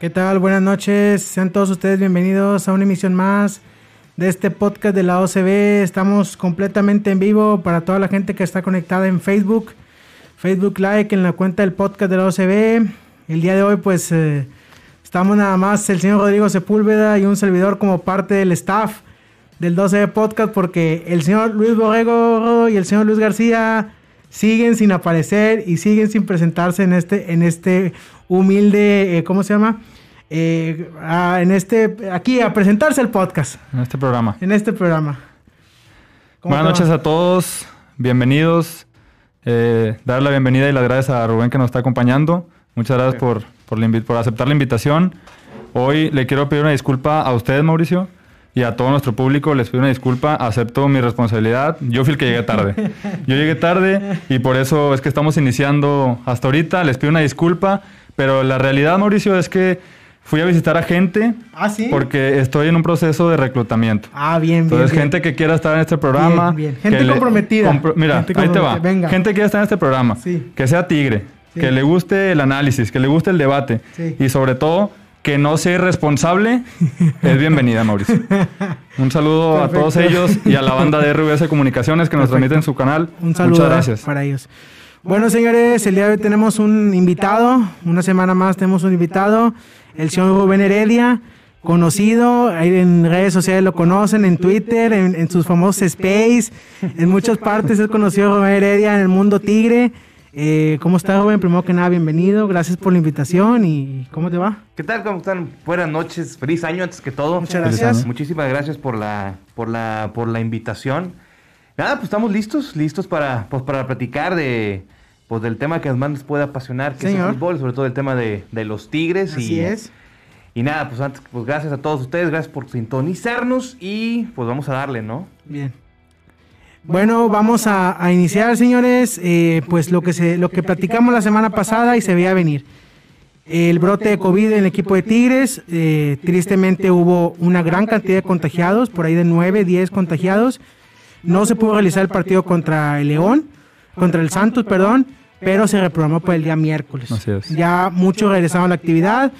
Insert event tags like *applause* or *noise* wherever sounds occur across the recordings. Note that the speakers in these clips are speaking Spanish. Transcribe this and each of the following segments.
¿Qué tal? Buenas noches. Sean todos ustedes bienvenidos a una emisión más de este podcast de la OCB. Estamos completamente en vivo para toda la gente que está conectada en Facebook. Facebook Like en la cuenta del podcast de la OCB. El día de hoy pues eh, estamos nada más el señor Rodrigo Sepúlveda y un servidor como parte del staff del 12B Podcast porque el señor Luis Borrego y el señor Luis García siguen sin aparecer y siguen sin presentarse en este, en este humilde, eh, ¿cómo se llama? Eh, en este, aquí a presentarse el podcast. En este programa. En este programa. Buenas noches a todos, bienvenidos. Eh, dar la bienvenida y las gracias a Rubén que nos está acompañando. Muchas gracias por, por, por aceptar la invitación. Hoy le quiero pedir una disculpa a ustedes, Mauricio, y a todo nuestro público. Les pido una disculpa, acepto mi responsabilidad. Yo fui el que llegué tarde. *laughs* Yo llegué tarde y por eso es que estamos iniciando hasta ahorita. Les pido una disculpa, pero la realidad, Mauricio, es que Fui a visitar a gente. Ah, sí. Porque estoy en un proceso de reclutamiento. Ah, bien, bien. Entonces, gente que quiera estar en este programa. Bien, bien. Gente comprometida. mira, Gente ahí te va. Venga. Gente que quiera estar en este programa. Sí. Que sea tigre. Sí. Que le guste el análisis. Que le guste el debate. Sí. Y sobre todo, que no sea irresponsable. *laughs* es bienvenida, Mauricio. Un saludo Perfecto. a todos ellos y a la banda de RBS Comunicaciones que nos Perfecto. transmiten su canal. Un saludo Muchas gracias. para ellos. Bueno, señores, el día de hoy tenemos un invitado. Una semana más tenemos un invitado. El señor Rubén Heredia, conocido. En redes sociales lo conocen, en Twitter, en, en sus famosos space. En muchas partes es conocido Rubén Heredia en el mundo tigre. Eh, ¿Cómo está, Rubén? Primero que nada, bienvenido. Gracias por la invitación. ¿Y cómo te va? ¿Qué tal? ¿Cómo están? Buenas noches, feliz año antes que todo. Muchas gracias. Muchísimas gracias por la, por la, por la invitación. Nada, pues estamos listos, listos para, pues, para platicar de, pues, del tema que más nos puede apasionar, que es el fútbol, sobre todo el tema de, de los Tigres. Así y, es. Y nada, pues antes, pues gracias a todos ustedes, gracias por sintonizarnos y pues vamos a darle, ¿no? Bien. Bueno, vamos a, a iniciar, señores, eh, pues lo que, se, lo que platicamos la semana pasada y se veía venir. El brote de COVID en el equipo de Tigres, eh, tristemente hubo una gran cantidad de contagiados, por ahí de 9, 10 contagiados. No se pudo realizar el partido contra el León, contra el Santos, perdón, pero se reprogramó para el día miércoles. Así es. Ya muchos regresaron a la actividad.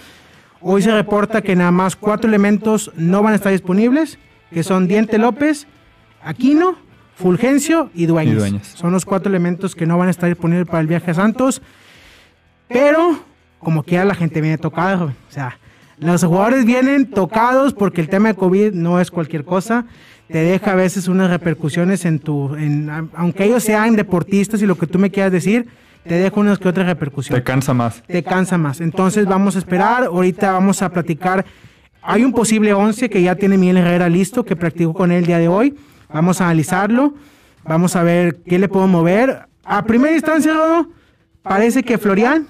Hoy se reporta que nada más cuatro elementos no van a estar disponibles, que son Diente López, Aquino, Fulgencio y Dueñas. Y Dueñas. Son los cuatro elementos que no van a estar disponibles para el viaje a Santos. Pero, como quiera, la gente viene tocada. joven. O sea, los jugadores vienen tocados porque el tema de COVID no es cualquier cosa. Te deja a veces unas repercusiones en tu... En, aunque ellos sean deportistas y lo que tú me quieras decir, te deja unas que otras repercusiones Te cansa más. te cansa más. Entonces vamos a esperar, ahorita vamos a platicar. Hay un posible 11 que ya tiene Miguel Herrera listo, que practicó con él el día de hoy. Vamos a analizarlo, vamos a ver qué le puedo mover. A primera instancia, Rodo, parece que Florian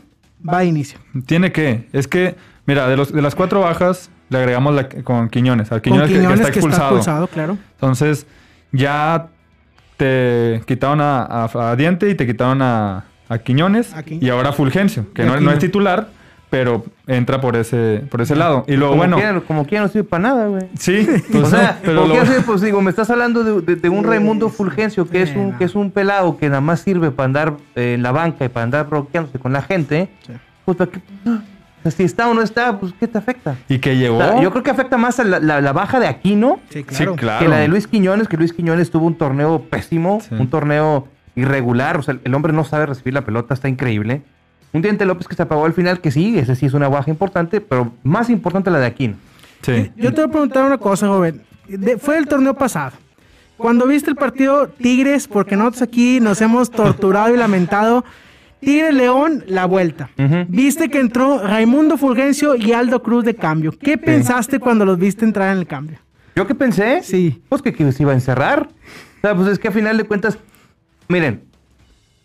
va de inicio. Tiene que. Es que, mira, de, los, de las cuatro bajas, le agregamos la, con Quiñones. Al Quiñones, que- que, Quiñones está expulsado. expulsado, claro. Entonces, ya te quitaron a, a- a Diente y te quitaron a, a Quiñones. A y ahora Fulgencio, que no, no es titular, pero entra por ese, por ese lado. Y luego, como bueno, quiera, como quiera no sirve para nada, güey. sí, *laughs* pues, o sea, pero como lo- pues digo, me estás hablando de, de- de un Raimundo Fulgencio, que es un, que es un pelado que nada más sirve para andar eh, en la banca y para andar bloqueándose con la gente. Sí. Pues, ¿para qué? O sea, si está o no está, pues, ¿qué te afecta? y que llegó. O sea, yo creo que afecta más a la, la- la baja de Aquino Sí, Sí, claro. claro. que la de Luis Quiñones, que Luis Quiñones tuvo un torneo pésimo, Sí. un torneo irregular, o sea, el hombre no sabe recibir la pelota, está increíble. Un Diente López que se apagó al final, que sí, ese sí es una baja importante, pero más importante la de Aquino. Sí. Yo te voy a preguntar una cosa, joven. De- fue el torneo pasado. Cuando viste el partido Tigres, porque nosotros aquí nos hemos torturado y lamentado, Tigres León, la vuelta. Viste que entró Raimundo Fulgencio y Aldo Cruz de cambio. ¿Qué pensaste cuando los viste entrar en el cambio? ¿Yo qué pensé? Sí. Pues que, que se iba a encerrar. O sea, pues es que a final de cuentas, miren,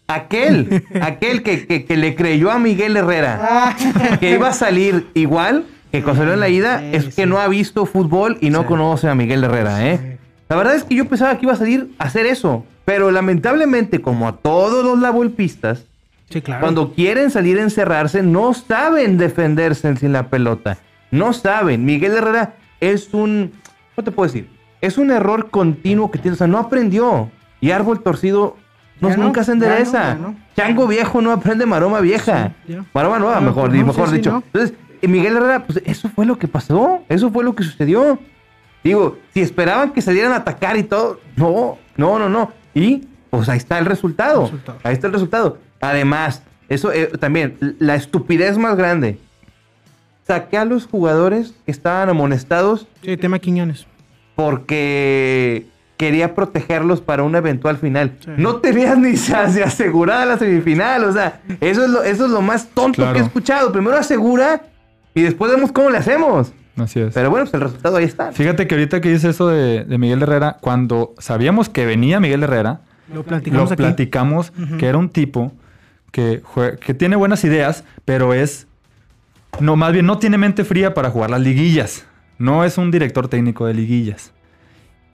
aquel, *laughs* aquel que, que- que le creyó a Miguel Herrera *laughs* que iba a salir igual que salió en la ida, es que no ha visto fútbol y no conoce a Miguel Herrera, ¿eh? La verdad es que yo pensaba que iba a salir a hacer eso. Pero lamentablemente, como a todos los lavolpistas, Sí, claro. cuando quieren salir a encerrarse, no saben defenderse sin la pelota. No saben. Miguel Herrera es un. ¿Cómo te puedo decir? Es un error continuo que tiene. O sea, no aprendió. Y árbol torcido no, Ya no, nunca se endereza. no. Chango viejo no aprende maroma vieja. Sí, maroma nueva, No, mejor, no, mejor sí, sí, dicho. no. Entonces, Miguel Herrera, pues eso fue lo que pasó. Eso fue lo que sucedió. Digo, si esperaban que salieran a atacar y todo, no, no, no, no. Y pues ahí está el resultado. Resultado. Ahí está el resultado. Además, eso eh, también, la estupidez más grande. Saqué a los jugadores que estaban amonestados Sí, tema Quiñones. porque quería protegerlos para una eventual final. Sí. No tenías ni asegurada la semifinal. O sea, eso es lo, eso es lo más tonto Claro. que he escuchado. Primero asegura y después vemos cómo le hacemos. Así es. Pero bueno, pues el resultado ahí está. Fíjate que ahorita que dice eso de, de Miguel Herrera, cuando sabíamos que venía Miguel Herrera, Lo platicamos lo aquí. platicamos que era un tipo que, que tiene buenas ideas, pero es. No, más bien no tiene mente fría para jugar las liguillas. No es un director técnico de liguillas.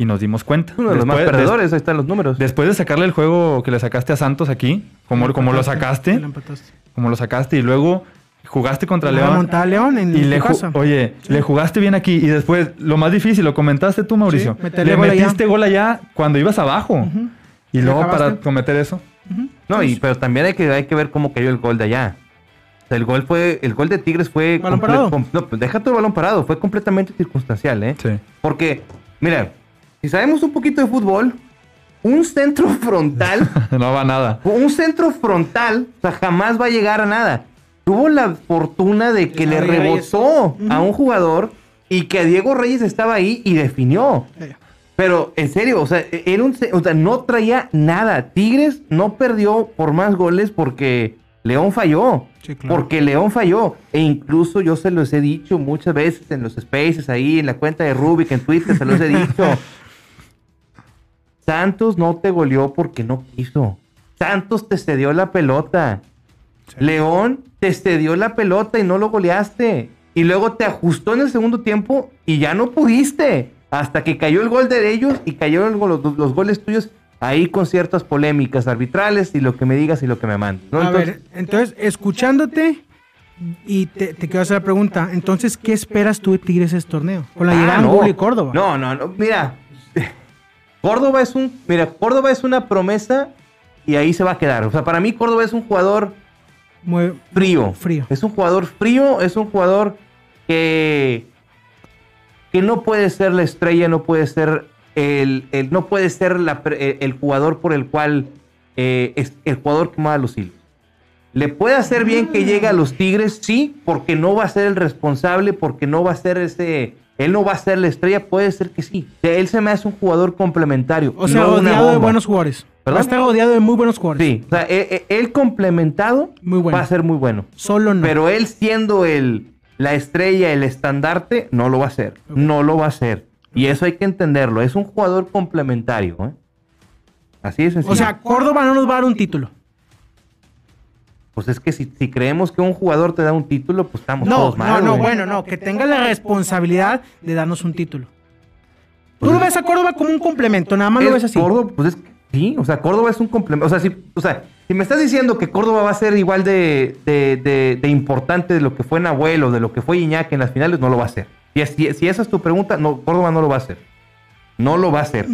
Y nos dimos cuenta. Uno de los más perdedores, ahí están los números. des- después de sacarle el juego que le sacaste a Santos aquí, como, como lo Lo sacaste, como lo sacaste, y luego jugaste contra León. a León en Y le oye, Sí. le jugaste bien aquí y después lo más difícil, lo comentaste tú, Mauricio. Sí, le gol allá. metiste gol allá cuando ibas abajo. Y ¿Y luego acabaste? para cometer eso. No, y, pero también hay que, hay que ver cómo cayó el gol de allá. O sea, el gol fue, el gol de Tigres fue Balón parado. no, deja tu balón parado, fue completamente circunstancial, ¿eh? Sí. Porque, mira, si sabemos un poquito de fútbol, un centro *laughs* frontal, *laughs* no va nada. un centro frontal, o sea, jamás va a llegar a nada. Tuvo la fortuna de que le Reyes. rebotó a un jugador y que a Diego Reyes estaba ahí y definió. Pero en serio, o sea, era un, o sea, no traía nada. Tigres no perdió por más goles porque León falló. Sí, claro. Porque León falló. E incluso yo se los he dicho muchas veces en los spaces ahí, en la cuenta de Rubik, en Twitter, se los he dicho. *laughs* Santos no te goleó porque no quiso. Santos te cedió la pelota. León te cedió la pelota y no lo goleaste. Y luego te ajustó en el segundo tiempo y ya no pudiste. Hasta que cayó el gol de ellos y cayeron los, los goles tuyos ahí con ciertas polémicas arbitrales y lo que me digas y lo que me mandes. ¿no? A Entonces, ver, entonces, escuchándote, y te, te quiero hacer la pregunta, entonces, ¿qué esperas tú de Tigres este torneo? Con la Ah, llegada de no. Córdoba. No, no, no. Mira, Córdoba es un. Mira, Córdoba es una promesa y ahí se va a quedar. O sea, para mí, Córdoba es un jugador Muy- frío. Frío. Es un jugador frío, es un jugador que. que no puede ser la estrella, no puede ser el. el- no puede ser la pre- el, el jugador por el cual. eh, es el jugador que mueve los hilos. ¿Le puede hacer bien que llegue a los Tigres? Sí, porque no va a ser el responsable, porque no va a ser ese. Él no va a ser la estrella, puede ser que sí. Él se me hace un jugador complementario. O sea, no rodeado de buenos jugadores. ¿Perdón? Va a estar rodeado de muy buenos jugadores. Sí, o sea, él, él- él complementado Muy bueno. va a ser muy bueno. Solo no. Pero él siendo el, la estrella, el estandarte, no lo va a hacer. No lo va a hacer. Y eso hay que entenderlo. Es un jugador complementario. ¿eh? Así es o sea, Córdoba no nos va a dar un título. Pues es que si, si creemos que un jugador te da un título, pues estamos No, todos no, mal. no, güey. bueno, no, que tenga la responsabilidad de darnos un título. Tú Pues lo es- ves a Córdoba como un complemento, nada más lo Es ves así. Córdoba, pues es que- sí, o sea, Córdoba es un complemento. O sea, si, o sea, si me estás diciendo que Córdoba va a ser igual de, de, de- de importante de lo que fue Nahuel o de lo que fue Iñaki en las finales, no lo va a hacer. Si, si, si esa es tu pregunta, no, Córdoba no lo va a hacer. No lo va a hacer.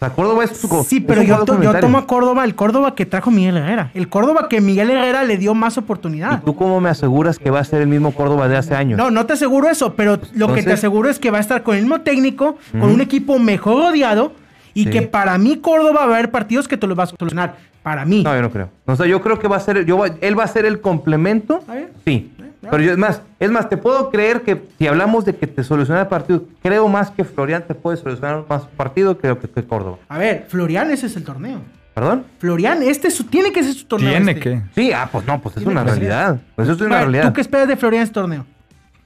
O sea, Córdoba es su Sí, pero yo, to- tomo a Córdoba, el Córdoba que trajo Miguel Herrera. El Córdoba que Miguel Herrera le dio más ¿Y oportunidad. tú cómo me aseguras que va a ser el mismo Córdoba de hace años? No, no te aseguro eso, pero lo que te aseguro es que va a estar con el mismo técnico, con un equipo mejor rodeado y Sí. que para mí Córdoba va a haber partidos que te los vas a solucionar. Para mí. No, yo no creo. O sea, yo creo que va a ser, yo, va- él va a ser el complemento. Sí. Pero yo, es más, es más, te puedo creer que si hablamos de que te soluciona el partido, creo más que Florian te puede solucionar más partido que, que, que Córdoba. A ver, Florian, ese es el torneo. ¿Perdón? Florian, este es su- tiene que ser su torneo. Tiene este. que. Sí, ah, pues no, pues es una ser. realidad. Pues eso es una ver, realidad. ¿Tú qué esperas de Florian este torneo?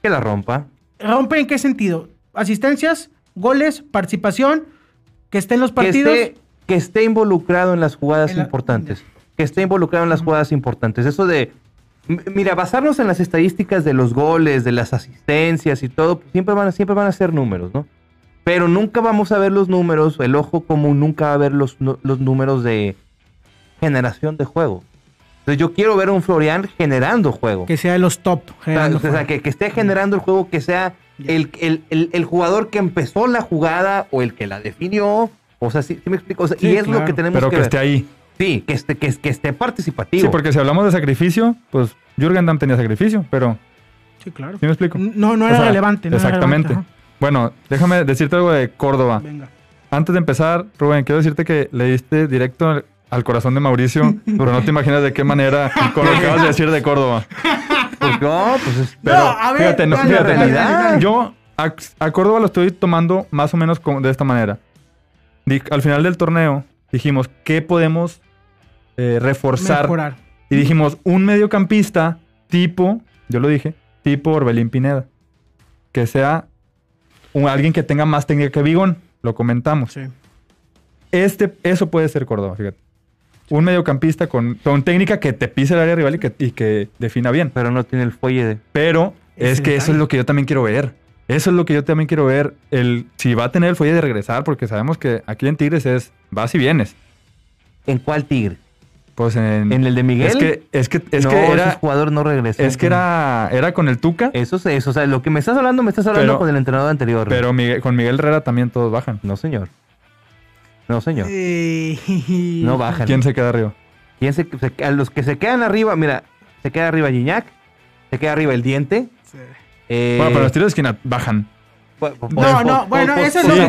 Que la rompa. ¿Rompe en qué sentido? ¿Asistencias? goles, participación, que esté en los que partidos. esté, que esté involucrado en las jugadas En la- importantes. Que esté involucrado en las jugadas importantes. Eso de. Mira, basarnos en las estadísticas de los goles, de las asistencias y todo, pues, siempre van, a, siempre van a ser números, ¿no? Pero nunca vamos a ver los números, el ojo común nunca va a ver los, los números de generación de juego. Entonces yo quiero ver a un Florian generando juego. Que sea de los top. O sea, o sea, que, que esté generando el juego, que sea el, el- el- el jugador que empezó la jugada o el que la definió. O sea, sí, sí me explico. O sea, Sí, y es lo que tenemos Pero que, que ver. esté ahí. Sí, que esté, que, que esté participativo. Sí, porque si hablamos de sacrificio, pues Jürgen Damm tenía sacrificio, pero Sí, claro. ¿sí me explico? No, no O era sea, relevante. No era exactamente. relevante, Bueno, déjame decirte algo de Córdoba. Venga. Antes de empezar, Rubén, quiero decirte que le diste directo al- corazón de Mauricio, *laughs* pero no te imaginas de qué manera con lo que acabas de decir de Córdoba. Pues no, pues es- No, a ver, fíjate, no, fíjate, dale, dale, dale. yo a, a Córdoba lo estoy tomando más o menos como- de esta manera. Al final del torneo dijimos, ¿qué podemos eh, reforzar? Mejorar. Y dijimos, un mediocampista tipo, yo lo dije, tipo Orbelín Pineda. Que sea un- alguien que tenga más técnica que Vigón. Lo comentamos. Sí. Este, eso puede ser Córdoba, fíjate. Un mediocampista con, con técnica que te pise el área rival y que, y que defina bien. pero no tiene el fuelle de. Pero es que eso es lo que yo también quiero ver. Eso es lo que yo también quiero ver. El, si va a tener el fuelle de regresar, porque sabemos que aquí en Tigres es vas y vienes. ¿En cuál tigre? Pues en, ¿En el de Miguel? Es que, es que, es no, que ese era, jugador no regresó. es que era, era con el Tuca, Eso es eso. O sea, lo que me estás hablando, me estás hablando Pero- con el entrenador anterior. pero Miguel- con Miguel Herrera también todos bajan. No, señor. No, señor. No bajan. ¿Quién se queda arriba? ¿Quién se, se- a los que se quedan arriba, mira, se queda arriba Gignac, se queda arriba el diente. Sí. eh, bueno, pero los tiros de esquina bajan. po- po- No, po- no, po- bueno, po- eso es lo que-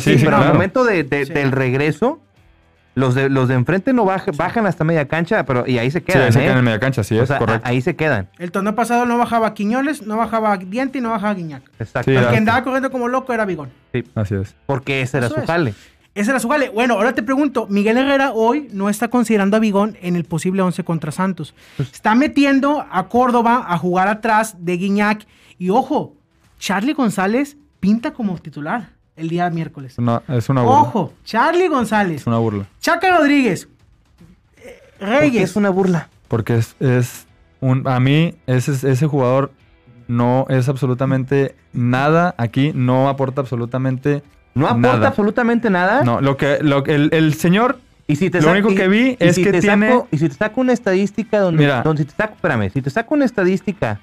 Sí, sí, sí, pero al momento de- de- Sí. del regreso, los de, los de enfrente no baj- bajan hasta media cancha, pero y ahí se Sí, quedan, ahí se ¿eh? quedan en media cancha, sí, O es sea, correcto. a- ahí se quedan. El torneo pasado no bajaba Quiñones, no bajaba Diente y no bajaba Guiñac. Exacto. Sí, El que andaba corriendo como loco era Bigón. Así es. Porque ese era Eso su es. jale. Ese era su jale. Bueno, ahora te pregunto, Miguel Herrera hoy no está considerando a Bigón en el posible 11 contra Santos. Pues Está metiendo a Córdoba a jugar atrás de Guiñac. Y ojo, Charlie González pinta como titular el día miércoles. Es una, es una burla. Ojo, Charlie González, Es una burla. Chaca Rodríguez, eh, Reyes. es una burla. Porque es, es un. A mí, ese, ese jugador no es absolutamente nada aquí, no aporta absolutamente No aporta nada. absolutamente nada. No, lo que, lo, el, el señor Y si te Lo único y- que vi es si que te tiene- saco- y si te saco una estadística donde, Mira. donde si te saco, espérame, si te saco una estadística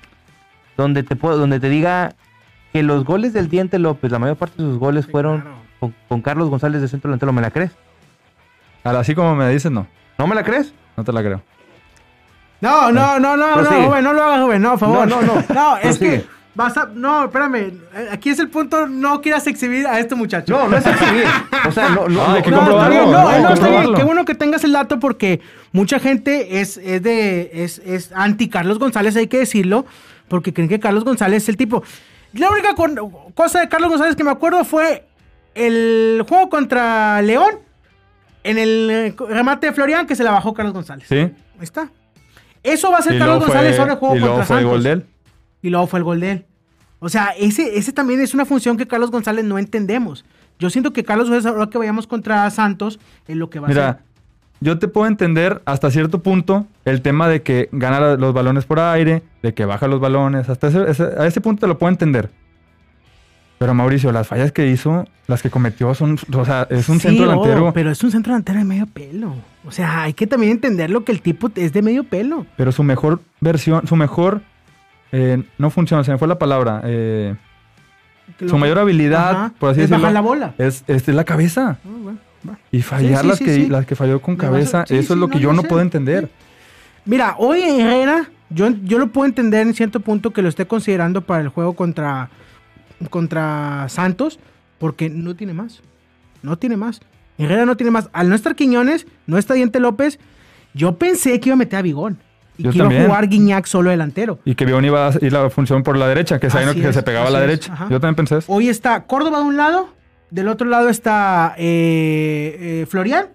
donde te puedo, donde te diga que los goles del Diente López, la mayor parte de sus goles Sí, fueron claro. con, con Carlos González de centro delantero, ¿me la crees? así como me dices, no. ¿No me la crees? No te la creo. No, no, no, no, no, Prosigue. Rubén, no lo hagas, Rubén, no, por favor. No, no, no. *laughs* No, es Prosigue. que vas a. No, espérame. eh, Aquí es el punto. No quieras exhibir a este muchacho. No, no es exhibir. O sea, no, no, hay que no, No, está comprobarlo, bien, no, no, está bien. Qué bueno que tengas el dato porque mucha gente es, es de es, es anti Carlos González, hay que decirlo, porque creen que Carlos González es el tipo. La única cosa de Carlos González que me acuerdo fue el juego contra León en el eh, remate de Florian que se la bajó Carlos González. ¿Sí? Ahí está. Eso va a ser Y Carlos González fue, ahora el juego y luego contra fue el Santos. gol de él. Y luego fue el gol de él. O sea, ese, ese también es una función que Carlos González no entendemos. Yo siento que Carlos González, ahora que vayamos contra Santos, es lo que va a hacer. Yo te puedo entender hasta cierto punto el tema de que gana los balones por aire, de que baja los balones, hasta ese, ese- a ese punto te lo puedo entender. Pero Mauricio, las fallas que hizo, las que cometió son, o sea, es un Sí, centro oh, delantero, pero es un centro delantero de medio pelo. O sea, hay que también entender lo que el tipo es de medio pelo. pero su mejor versión, su mejor, eh, no funciona, se me fue la palabra, eh, su mayor habilidad, Ajá, por así es decirlo, bajar la bola. es, es la cabeza. Ah, bueno. Y fallar sí, las, que, las que falló con a- cabeza, eso es lo que yo yo no sé, puedo entender. Mira, hoy Herrera, yo, yo lo puedo entender en cierto punto que lo esté considerando para el juego contra, contra Santos, porque no tiene más. No tiene más. Herrera no tiene más. Al no estar Quiñones, no está Diente López, yo pensé que iba a meter a Bigón. Y Yo que iba a jugar Guiñac solo delantero. Y que Bion iba a ir la función por la derecha, que, es, se pegaba a la es, derecha. ajá. Yo también pensé eso. Hoy está Córdoba de un lado, del otro lado está eh, eh, Florian,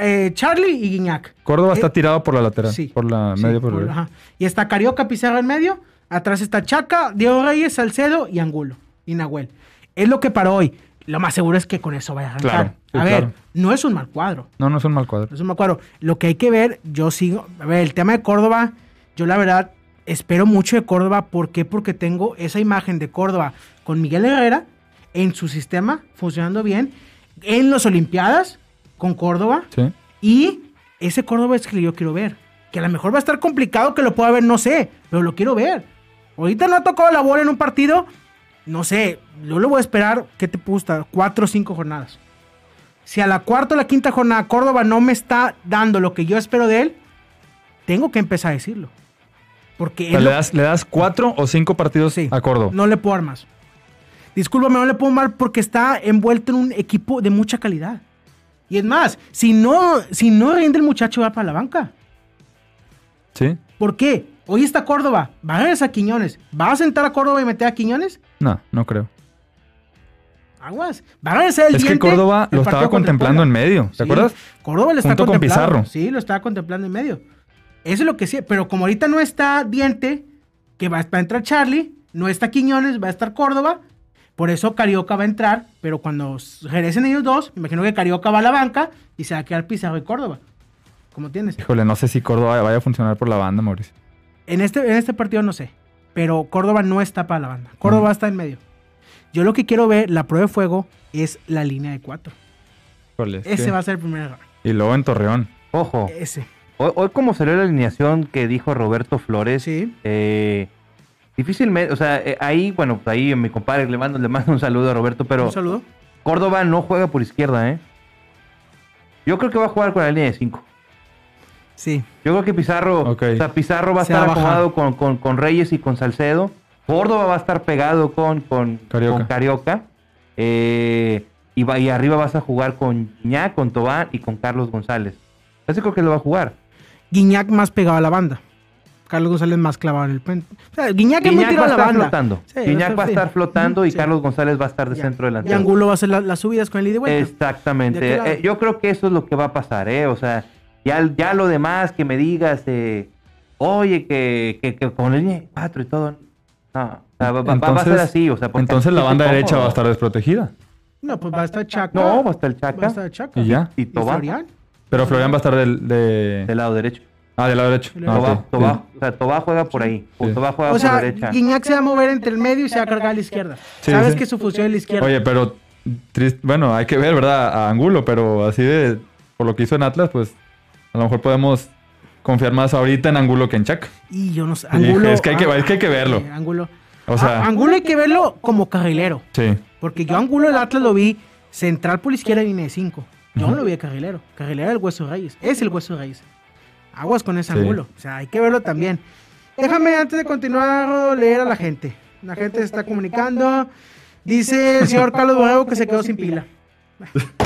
eh, Charlie y Guiñac. Córdoba está Eh, tirado por la lateral, Sí. por la Sí, medio por ajá. Y está Carioca Pizarro en medio. Atrás está Chaca, Diego Reyes, Salcedo y Angulo. Y Nahuel. es lo que para hoy. Lo más seguro es que con eso vaya a arrancar. Claro, sí, a ver, claro. no es un mal cuadro. No, no es un mal cuadro. No es un mal cuadro. Lo que hay que ver, yo sigo. A ver, el tema de Córdoba, yo la verdad espero mucho de Córdoba. ¿Por qué? Porque tengo esa imagen de Córdoba con Miguel Herrera en su sistema funcionando bien. En las Olimpiadas con Córdoba. Sí. Y ese Córdoba es que yo quiero ver. Que a lo mejor va a estar complicado que lo pueda ver, no sé, pero lo quiero ver. Ahorita no ha tocado la bola en un partido, no sé, yo lo voy a esperar, ¿qué te gusta? Cuatro o cinco jornadas. Si a la cuarta o la quinta jornada Córdoba no me está dando lo que yo espero de él, tengo que empezar a decirlo. Porque O sea, le, das, le das cuatro o cinco partidos Sí. a Córdoba. no le puedo dar más. Discúlpame, no le puedo dar porque está envuelto en un equipo de mucha calidad. Y es más, si no, si no rinde el muchacho va para la banca. ¿Sí? ¿Por qué? Hoy está Córdoba, va a a Quiñones. ¿Va a sentar a Córdoba y meter a Quiñones? No, no creo. Aguas. Va a el Es que Córdoba lo estaba contemplando en medio. ¿Te Sí, acuerdas? Córdoba lo está Junto con contemplando. Pizarro. Sí, lo estaba contemplando en medio. Eso es lo que sí. Pero como ahorita no está Diente, que va a entrar Charlie, no está Quiñones, va a estar Córdoba. Por eso Carioca va a entrar, pero cuando regresen ellos dos, me imagino que Carioca va a la banca y se va a quedar Pizarro y Córdoba. ¿Cómo tienes? Híjole, no sé si Córdoba vaya a funcionar por la banda, Mauricio. En este, en este partido no sé, pero Córdoba no está para la banda. Córdoba está en medio. Yo lo que quiero ver, la prueba de fuego, es la línea de cuatro. Híjole, es Ese que- va a ser el primer error. Y luego en Torreón. Ojo, Ese. hoy, hoy como salió la alineación que dijo Roberto Flores, Sí. eh, difícilmente, o sea, eh, ahí, bueno, pues ahí mi compadre le mando, le mando un saludo a Roberto, pero Un saludo. Córdoba no juega por izquierda, ¿eh? Yo creo que va a jugar con la línea de 5. Sí. Yo creo que Pizarro, o sea, Pizarro va a Se estar acomodado con, con- con Reyes y con Salcedo. Córdoba va a estar pegado con, con Carioca. con Carioca. Eh, y, va- y arriba vas a jugar con Ña, con Tobán y con Carlos González. Así creo que lo va a jugar. Guiñac más pegado a la banda. Carlos González más clavado en el puente. O sea, Guiñac es muy Guiñac va a la estar banda. flotando. Sí, Guiñac va a estar flotando y Sí. Carlos González va a estar de Ya. centro Y delantero. Angulo va a hacer la- las subidas con el ida y vuelta. Exactamente. Eh, yo creo que eso es lo que va a pasar, ¿eh? O sea, ya, ya lo demás que me digas, eh, oye, que, que, que con línea de cuatro y todo. No, o sea, va, va a ser así. O sea, entonces la banda derecha cómodo. va a estar desprotegida. No, pues va a estar Chaca. No, va a estar el Va a Chaca estar el Chaca. Y ya. y ¿Y Florian? Pero Florian va a estar del, de... del lado derecho. Ah, del lado derecho. Del Ah, Tobá, sí. o sea, Tobá juega por ahí. O Sí. Tobá juega O por sea, derecha. Guiñac se va a mover entre el medio y se va a cargar a la izquierda. Sí, Sabes sí. que su función es la izquierda. Oye, pero... triste- Bueno, hay que ver, ¿verdad? A Angulo, pero así de... Por lo que hizo en Atlas, pues... A lo mejor podemos confiar más ahorita en Angulo que en Chac. Y yo no sé. Angulo. es que hay que- es que hay que verlo. sí, Angulo. O sea- A- Angulo hay que verlo como carrilero. Sí. Porque yo Angulo del Atlas lo vi central por la izquierda y línea de 5. Yo no lo vi de carrilero. Carrilero del Hueso Reyes. Es el Hueso Reyes. Aguas con ese Sí. Angulo. O sea, hay que verlo también. Déjame antes de continuar leer a la gente. La gente se está comunicando. Dice el señor Carlos Borrego que se quedó sin pila.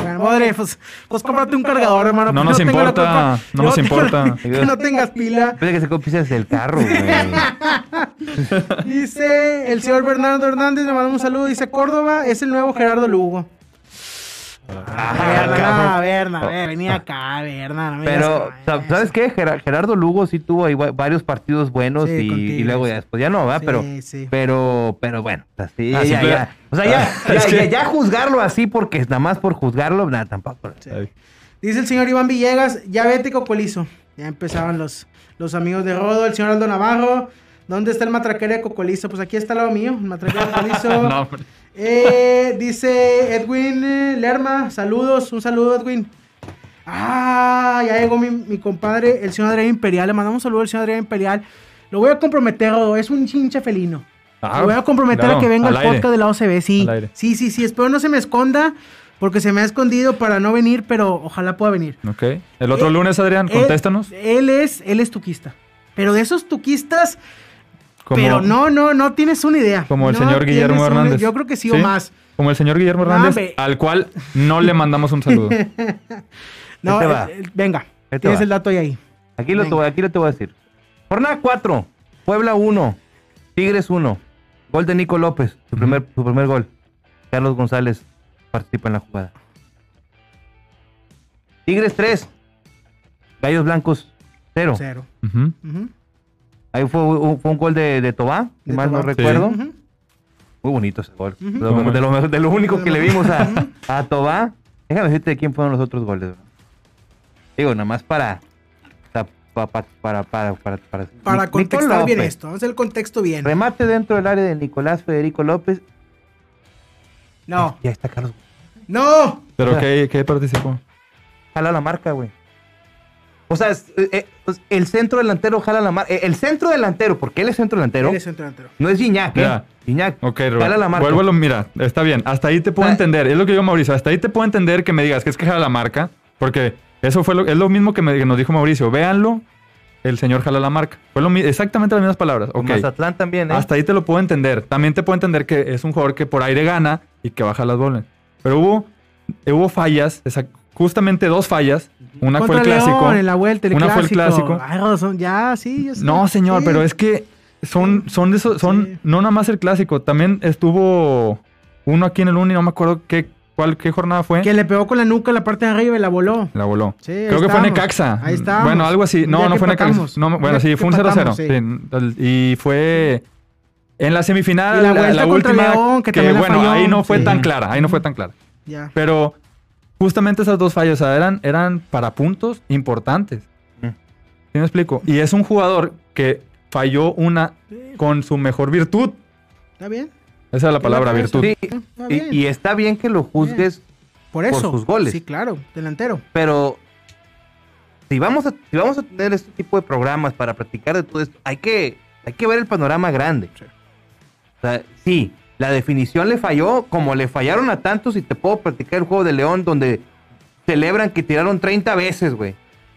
Bueno, madre, pues, pues cómprate un cargador, hermano. No pues nos importa, no nos tengo la- importa. Que no tengas pila. Parece que se copias del carro, güey. *laughs* Dice el señor Bernardo Hernández, le mandamos un saludo. Dice Córdoba es el nuevo Gerardo Lugo. Ah, Berna, Berna, Berna, venía acá, Berna. no me Pero, digas eso. ¿sabes qué? Gerar- Gerardo Lugo sí tuvo ahí va- varios partidos buenos Sí, y, luego ya después ya no, ¿verdad? Sí, pero, sí. pero, pero bueno, así, Ah, ya. O sea, ya, Ah, *laughs* ya, es ya- que- ya juzgarlo así porque nada más por juzgarlo, nada, tampoco. Dice el señor Iván Villegas, ya vete Cocolizo. Ya empezaban los, los amigos de Rodo, el señor Aldo Navarro. ¿Dónde está el matraquero de Cocolizo? Pues aquí está al lado mío, el matraquero de Cocolizo. *laughs* No, hombre. Eh, dice Edwin eh, Lerma, saludos, un saludo Edwin. Ah, ya llegó mi, mi compadre, el señor Adrián Imperial. Le mandamos un saludo al señor Adrián Imperial. Lo voy a comprometer, Rodo, es un chincha felino. Ah, Lo voy a comprometer claro, a que venga al aire. podcast de la OCB, sí. Sí, sí, sí. Espero no se me esconda, porque se me ha escondido para no venir, pero ojalá pueda venir. Ok. El otro Eh, lunes, Adrián, Él- contéstanos. Él, es, él es tuquista. Pero de esos tuquistas, Como- pero no, no, no tienes una idea. Como el No señor Guillermo Hernández. Yo creo que sí, o más. Como el señor Guillermo Hernández, al cual no le mandamos un saludo. *laughs* No, Ahí te va. eh, venga, Ahí te tienes va. el dato ahí. ahí. Aquí lo, te, aquí lo te voy a decir. Jornada 4, Puebla 1, Tigres 1. Gol de Nico López, su primer, su primer gol. Carlos González participa en la jugada. Tigres 3, Gallos Blancos 0. Cero. Ujú. Ujú. Ahí fue, un- fue un gol de, de Tobá, si De mal no recuerdo. Muy bonito ese gol. de, lo, de, lo, único que le vimos a, a Tobá. Déjame decirte de quién fueron los otros goles. Digo, nada más para para, para, para, para, para contextar bien esto, vamos a hacer el contexto bien. Remate dentro del área de Nicolás Federico López. No. Ya está Carlos. ¡No! ¿Pero qué, qué participó? Jala la marca, güey. O sea, eh, eh, pues, el centro delantero jala la marca. Eh, el centro delantero, porque él es centro delantero. Él es centro delantero. No es Giñac, ¿eh? Giñac. Ok, Jala la marca. Vuelvo, mira, está bien. Hasta ahí te puedo entender. Es lo que digo, Mauricio. Hasta ahí te puedo entender que me digas que es que jala la marca. Porque eso fue lo, es lo mismo que, me, nos dijo Mauricio. Véanlo, el señor jala la marca. Fue lo, exactamente las mismas palabras. Okay. Mazatlán también, ¿eh? Hasta ahí te lo puedo entender. También te puedo entender que es un jugador que por aire gana y que baja las bolas. Pero hubo, hubo fallas, justamente dos fallas una fue el clásico. en la vuelta, el una fue el clásico. ya, sí, No, señor, pero es que son, son de esos, son, no nada más el clásico, también estuvo uno aquí en el Uni, no me acuerdo qué, cuál, qué jornada fue. Que le pegó con la nuca la parte de arriba y la voló. La voló. Sí, Creo que fue Necaxa. Ahí está. Bueno, algo así. No, no fue Necaxa. No, bueno, sí, fue un 0-0. Y fue en la semifinal, la, última, que, bueno, ahí no fue tan clara, ahí no fue tan clara. Ya. Pero justamente esas dos fallas, o sea, eran, eran para puntos importantes. Mm. ¿Sí me explico? Y es un jugador que falló una con su mejor virtud. ¿Está bien? Esa es la palabra, virtud. Sí, y, está bien que lo juzgues por, eso. sus goles. Sí, claro, delantero. Pero si vamos a, si vamos a tener este tipo de programas para practicar de todo esto, hay que, hay que ver el panorama grande. O sea, sí, la definición le falló como le fallaron a tantos y te puedo practicar el juego de León donde celebran que tiraron 30 veces, güey.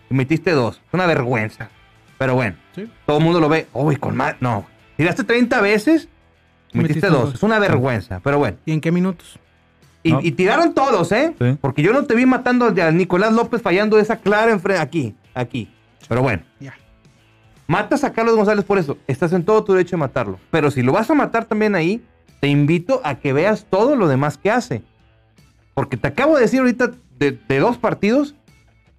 Y metiste dos. Es una vergüenza. Pero bueno, todo el mundo lo ve. Uy, con más. No. Tiraste 30 veces, metiste, dos. Es una vergüenza. Pero bueno. ¿Y en qué minutos? Y, tiraron todos, ¿eh? Porque yo no te vi matando a Nicolás López fallando esa clara enfrente. Aquí, aquí. Pero bueno. Ya. Matas a Carlos González por eso. Estás en todo tu derecho de matarlo. Pero si lo vas a matar también ahí, te invito a que veas todo lo demás que hace. Porque te acabo de decir ahorita de, dos partidos,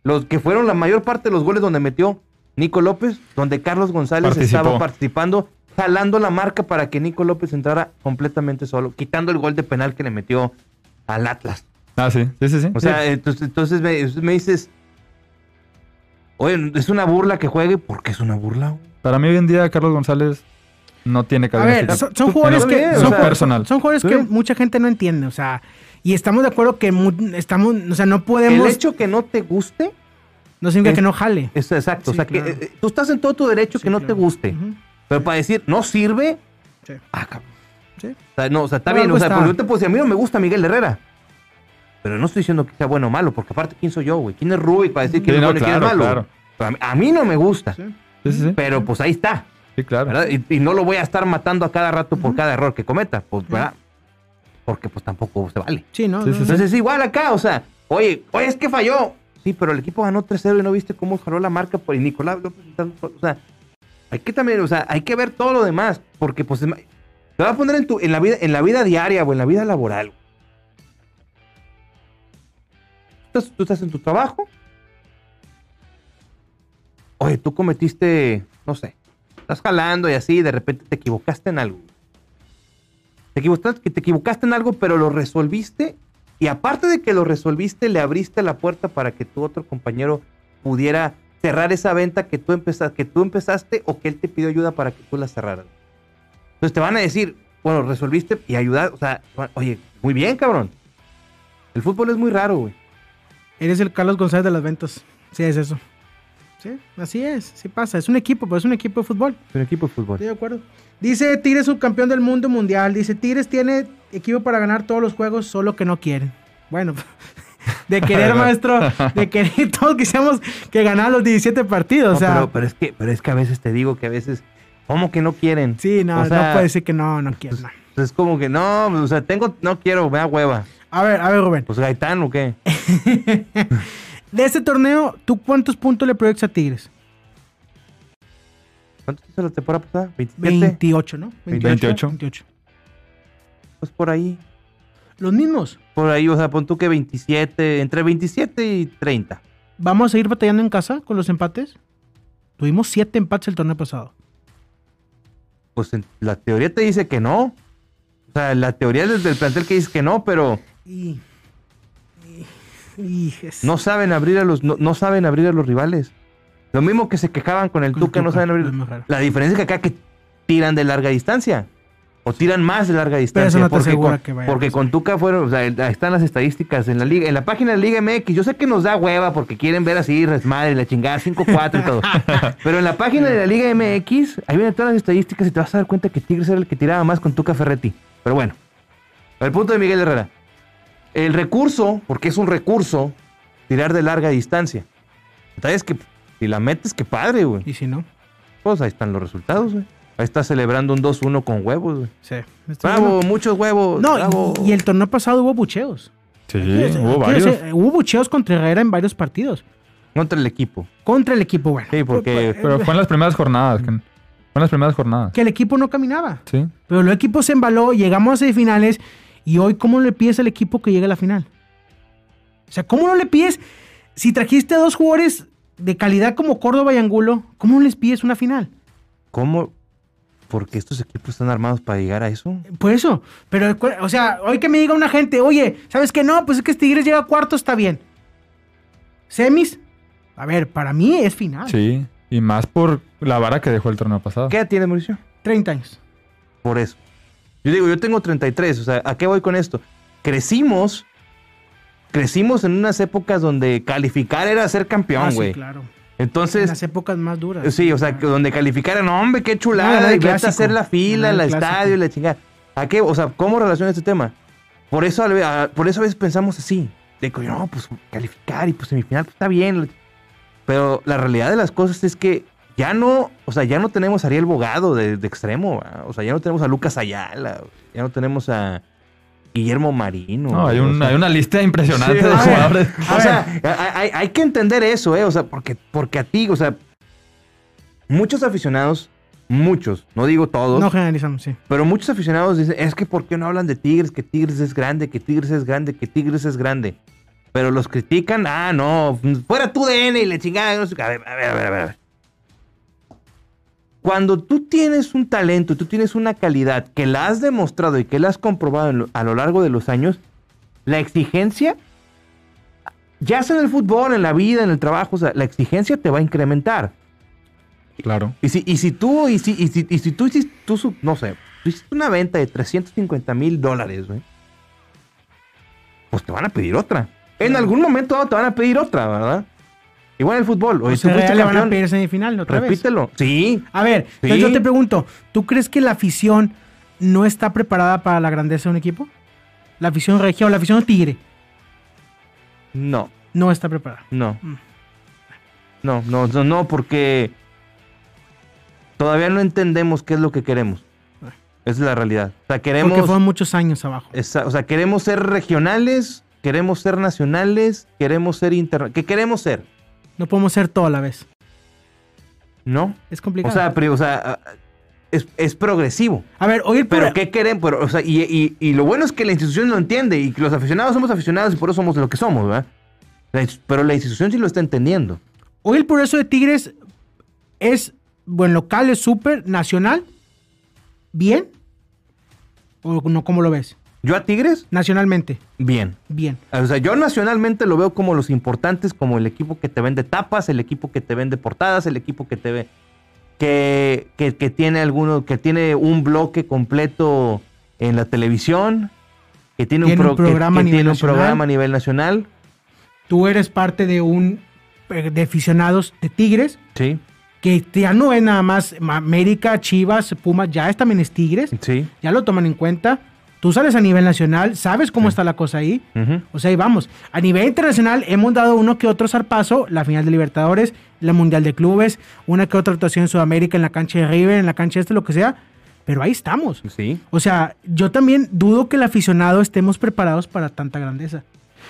los que fueron la mayor parte de los goles donde metió Nico López, donde Carlos González estaba participando, jalando la marca para que Nico López entrara completamente solo, quitando el gol de penal que le metió al Atlas. Ah, sí, sí, sí. sí. O sea, entonces, me, dices, oye, es una burla que juegue, porque es una burla? Para mí hoy en día Carlos González no tiene que A ver, son, jugadores que son, personal. son jugadores que mucha gente no entiende, o sea, y estamos de acuerdo que estamos, o sea, no podemos El hecho que no te guste no significa que no jale. Es exacto, o sea, que eh, tú estás en todo tu derecho que no te guste. Pero para decir, no sirve, sí. ah, cabrón. Sí. O sea, no, o sea, está bien, o sea, porque yo te puedo decir, a mí no me gusta Miguel Herrera. Pero no estoy diciendo que sea bueno o malo, porque aparte, ¿quién soy yo, güey? ¿Quién es Rubik para decir que es bueno y quién es malo? A, mí, no me gusta. Pero pues ahí está. Sí, claro. Y, no lo voy a estar matando a cada rato por cada error que cometa, pues, ¿verdad? Porque pues tampoco se vale. Sí, ¿no? Entonces es igual acá, o sea, oye, oye, es que falló. Sí, pero el equipo ganó 3-0 y no viste cómo jaló la marca por Nicolás López. O sea, hay que también, o sea, hay que ver todo lo demás, porque pues te va a poner en tu, en la vida, en la vida diaria o en la vida laboral. tú estás en tu trabajo. Oye, tú cometiste, no sé, estás jalando y así, y de repente te equivocaste en algo. Te equivocaste, te equivocaste en algo, pero lo resolviste. Y aparte de que lo resolviste, le abriste la puerta para que tu otro compañero pudiera cerrar esa venta que tú, empezaste, que tú empezaste o que él te pidió ayuda para que tú la cerraras. Entonces te van a decir, bueno, resolviste y ayudar. O sea, oye, muy bien, cabrón. El fútbol es muy raro, güey. Eres el Carlos González de las ventas. Sí, es eso. Sí, así es, sí pasa. Es un equipo, pero es un equipo de fútbol. Es un equipo de fútbol. Estoy de acuerdo. Dice Tigres subcampeón del mundo mundial. Dice Tigres tiene equipo para ganar todos los juegos, solo que no quieren. Bueno, *laughs* de querer, maestro, de querer, *laughs* todos quisiéramos que ganara los 17 partidos. o sea, pero, es que, pero es que a veces te digo que a veces, ¿cómo que no quieren? Sí, no, no puede decir que no, no quieren. Pues, es como que no, o sea, tengo, no quiero, me da hueva. A ver, a ver, Rubén. Pues Gaitán o qué. *laughs* de este torneo, ¿tú cuántos puntos le proyectas a Tigres? ¿Cuántos hizo la temporada pasada? ¿27? 28, ¿no? 28. 28. Pues por ahí. ¿Los mismos? Por ahí, o sea, pon tú que 27, entre 27 y 30. ¿Vamos a seguir batallando en casa con los empates? Tuvimos 7 empates el torneo pasado. Pues la teoría te dice que no. sea, la teoría desde el plantel que dice que no, pero Y, no saben abrir a los, no, no saben abrir a los rivales. Lo mismo que se quejaban con el Con Tuca, no saben abrir. La diferencia es que acá que tiran de larga distancia. O tiran más de larga distancia. eso no te porque con, que vaya a porque pasar. con Tuca fueron, o sea, están las estadísticas en la liga, en la página de Liga MX. Yo sé que nos da hueva porque quieren ver así, resmadre, la chingada, 5-4 y todo. *laughs* Pero en la página de la Liga MX, ahí vienen todas las estadísticas y te vas a dar cuenta que Tigres era el que tiraba más con Tuca Ferretti. Pero bueno, el punto de Miguel Herrera. El recurso, porque es un recurso, tirar de larga distancia. Entonces, que si la metes, qué padre, güey. y si no, Pues ahí están los resultados, güey. Ahí está celebrando un 2-1 con huevos, güey. sí. Estoy Bravo, muchos huevos. No, bravo. y, y el torneo pasado hubo bucheos. Sí, hubo varios. decir, hubo bucheos contra Herrera en varios partidos. Contra el equipo. Contra el equipo, bueno. Sí, porque- Pero fue en las primeras jornadas. que- Fue en las primeras jornadas. que el equipo no caminaba. Sí. Pero el equipo se embaló, llegamos a semifinales y hoy, ¿cómo le pides al equipo que llegue a la final? O sea, ¿cómo no le pides? Si trajiste a dos jugadores de calidad como Córdoba y Angulo, ¿cómo no les pides una final? ¿Cómo? Porque estos equipos están armados para llegar a eso. Por eso. Pero, o sea, hoy que me diga una gente, oye, ¿sabes qué? No, pues es que este Tigres llega a cuarto, está bien. ¿Semis? A ver, para mí es final. Sí. Y más por la vara que dejó el torneo pasado. ¿Qué edad tiene Mauricio? 30 años. Por eso. Yo digo, yo tengo 33. O sea, ¿a qué voy con esto? Crecimos. Crecimos en unas épocas donde calificar era ser Ah, campeón, sí, güey. claro. En Entonces, las épocas más duras. Sí, o sea, que donde calificaran, hombre, qué Ah, chulada, el y vete a hacer la fila, el estadio, y la chingada. ¿A qué? O sea, ¿cómo relaciona este tema? Por eso, a- por eso a veces pensamos así. De que, no, pues calificar y pues semifinal pues, está bien. Pero la realidad de las cosas es que ya no, o sea, ya no tenemos a Ariel Bogado de, de extremo, ¿va? o sea, ya no tenemos a Lucas Ayala, ya no tenemos a Guillermo Marino. No, hay, o un- sea, hay una lista impresionante Sí, de jugadores. o sea, hay, que entender eso, ¿eh? O sea, porque, porque a ti, o sea, muchos aficionados, muchos, no digo todos, No generalizamos, sí. pero muchos aficionados dicen, es que ¿por qué no hablan de Tigres? Que Tigres es grande, que Tigres es grande, que Tigres es grande. Pero los critican, ah, no, fuera tu DN y le chingada. no sé qué. A ver, a ver, a ver, a ver, a ver. Cuando tú tienes un talento, tú tienes una calidad que la has demostrado y que la has comprobado lo- a lo largo de los años, la exigencia, ya sea en el fútbol, en la vida, en el trabajo, o sea, la exigencia te va a incrementar. Claro. Y si, y si tú, y si, y si, y si tú hiciste, tú, no sé, tú hiciste una venta de 350 mil dólares, güey, pues te van a pedir otra. En algún momento dado te van a pedir otra, ¿verdad? Igual el fútbol. Oye, O tú sea, fuiste le van a pedir semifinal otra vez. repítelo. Sí. A ver, Sí. entonces yo te pregunto, ¿tú crees que la afición no está preparada para la grandeza de un equipo? La afición regia o la afición tigre No, no está preparada. no. Mm. No, no, no, no, porque todavía no entendemos qué es lo que queremos. Esa es la realidad. O sea, queremos... Porque fueron muchos años abajo. Esa- o sea, queremos ser regionales, queremos ser nacionales, queremos ser interna... ¿Qué queremos ser? No podemos ser todo a la vez. ¿No? Es O complicado. sea, o sea ah, es, es progresivo. a ver, hoy el Pero programa- ¿qué queremos? Pero, o sea, y, y- y lo bueno es que la institución lo entiende y que los aficionados somos aficionados y por eso somos lo que somos, ¿verdad? La pero la institución sí lo está entendiendo. hoy el progreso de Tigres es, bueno, local, es súper, nacional, bien. ¿O no, cómo lo ves? Yo a Tigres, Nacionalmente, bien. bien. O sea, yo nacionalmente lo veo como los importantes, como el equipo que te vende tapas, el equipo que te vende portadas, el equipo que te ve que, que, que tiene alguno, que tiene un bloque completo en la televisión, que tiene, Tiene un, pro- programa que a nivel tiene un nacional. programa a nivel nacional. Tú eres parte de un eh, de aficionados de Tigres Sí, que ya no es nada más América, Chivas, Pumas, ya es también es Tigres, sí. ya lo toman en cuenta. Tú sales a nivel nacional, sabes cómo está la cosa ahí. O sea, ahí vamos. A nivel internacional hemos dado uno que otro zarpazo, la final de Libertadores, la Mundial de Clubes, una que otra actuación en Sudamérica, en la cancha de River, en la cancha este, lo que sea. Pero ahí estamos. Sí. O sea, yo también dudo que el aficionado estemos preparados para tanta grandeza.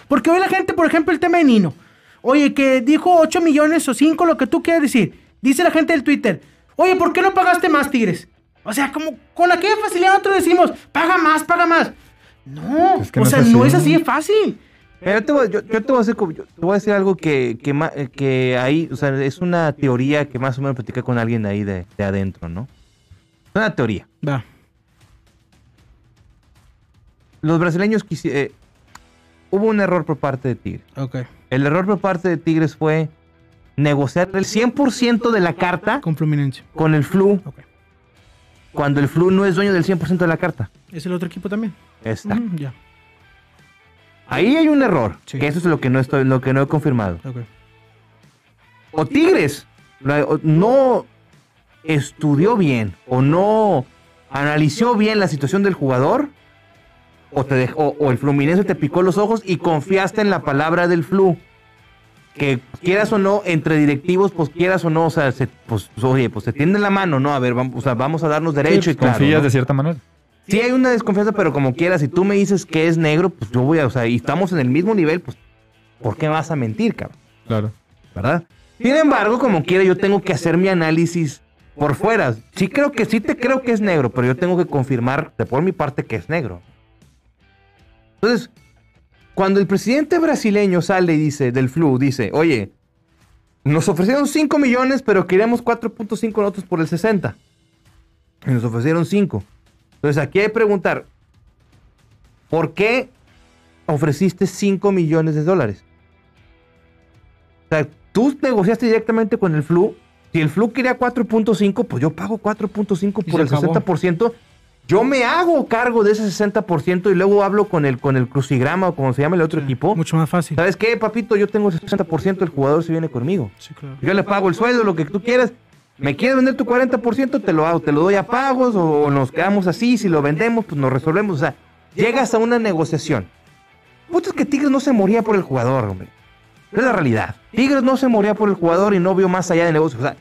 Porque hoy la gente, por ejemplo, el tema de Nino. Oye, que dijo 8 millones o 5, lo que tú quieras decir. Dice la gente del Twitter. Oye, ¿por qué no pagaste más, Tigres? O sea, como con aquella facilidad nosotros decimos, paga más, paga más. No, Es que o no sea, no es así de fácil. Mira, yo, te voy, yo- yo te voy a hacer, como- yo te voy a decir algo que, que, eh, ahí, o sea, es una teoría que más o menos platicé con alguien ahí de, de adentro, ¿no? Es una teoría. Va. los brasileños quisieron... hubo un error por parte de Tigres. Ok. El error por parte de Tigres fue negociar el 100% de la carta Con Fluminense. con el Flu, Ok. Cuando el Flu no es dueño del 100% de la carta. ¿Es el otro equipo también? Está. Ya. Ahí hay un error, Sí. que eso es lo que no estoy, lo que no he confirmado. Ok. O Tigres no estudió bien o no analizó bien la situación del jugador, o, te dejó, o el Fluminense te picó los ojos y confiaste en la palabra del Flu. Que quieras o no, entre directivos, pues quieras o no, o sea, se- pues oye, pues se tienden la mano, ¿no? A ver, vamos, o sea, vamos a darnos derecho y claro, Confías ¿no? de cierta manera. Sí hay una desconfianza, pero como quieras, si tú me dices que es negro, pues yo voy a, o sea, y estamos en el mismo nivel, pues, ¿por qué vas a mentir, cabrón? Claro. ¿Verdad? Sin embargo, como quiera, yo tengo que hacer mi análisis por fuera. Sí creo que, sí te creo que es negro, pero yo tengo que confirmar de por mi parte que es negro. Entonces, cuando el presidente brasileño sale y dice, del flu, dice, oye, nos ofrecieron 5 millones, pero queríamos 4.5 nosotros por el 60. Y nos ofrecieron 5. Entonces aquí hay que preguntar, ¿por qué ofreciste 5 millones de dólares? O sea, tú negociaste directamente con el Flu. Si el Flu quería 4.5, pues yo pago 4.5 Y por el acabó. 60%. Yo me hago cargo de ese 60% y luego hablo con el, con el crucigrama o como se llama el otro equipo. Mucho más fácil. ¿Sabes qué, papito? Yo tengo el 60%, el jugador se viene conmigo. Sí, claro. Yo le pago el sueldo, lo que tú quieras. ¿Me quieres vender tu 40%? Te lo hago, te lo doy a pagos o nos quedamos así. Si lo vendemos, pues nos resolvemos. O sea, llegas a una negociación. Puta, es que Tigres no se moría por el jugador, hombre. Es la realidad. Tigres no se moría por el jugador y no vio más allá de negocio. O sea,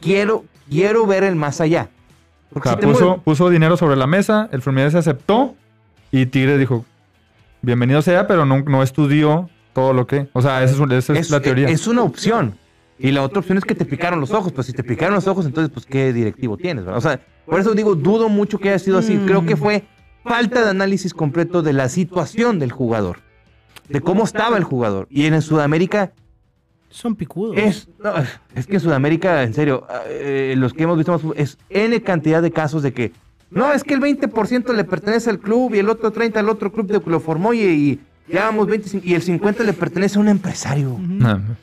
quiero, quiero ver el más allá. O sea, si puso, dinero sobre la mesa, el Fluminense aceptó y Tigres dijo, bienvenido sea, pero no, no estudió todo lo que... O sea, esa es, un- esa es es, la teoría. es una opción. Y la otra opción es que te picaron los ojos. Pues si te picaron los ojos, entonces, pues, ¿qué directivo tienes? verdad? O sea, por eso digo, dudo mucho que haya sido así. Mm. Creo que fue falta de análisis completo de la situación del jugador. De cómo estaba el jugador. Y en Sudamérica Son picudos. es... no, es que en Sudamérica, en serio, eh, los que hemos visto más es N cantidad de casos de que... No, es que el 20% le pertenece al club y el otro 30% al otro club de que lo formó y, y ya vamos 25 y el 50% le pertenece a un empresario.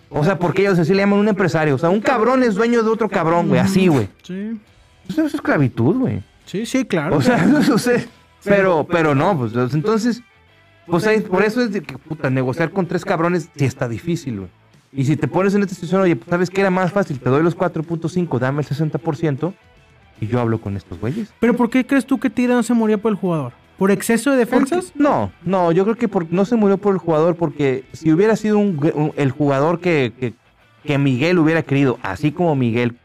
O sea, porque ellos así le llaman un empresario. O sea, un cabrón es dueño de otro cabrón, güey. Así, güey. Sí. Eso es esclavitud, güey. Sí, sí, claro. O sea, *laughs* no sé. Pero, pero no, pues entonces, pues ahí, por eso es de que, puta, negociar con tres cabrones sí está difícil, güey. Y si te pones en esta situación, oye, pues sabes que era más fácil, te doy los 4.5, dame el 60% y yo hablo con estos güeyes. ¿Pero por qué crees tú que Tigre no se moría por el jugador? ¿Por exceso de defensas? No, no, yo creo que por- no se murió por el jugador porque si hubiera sido un- un- el jugador que, que, que Miguel hubiera querido, así como Miguel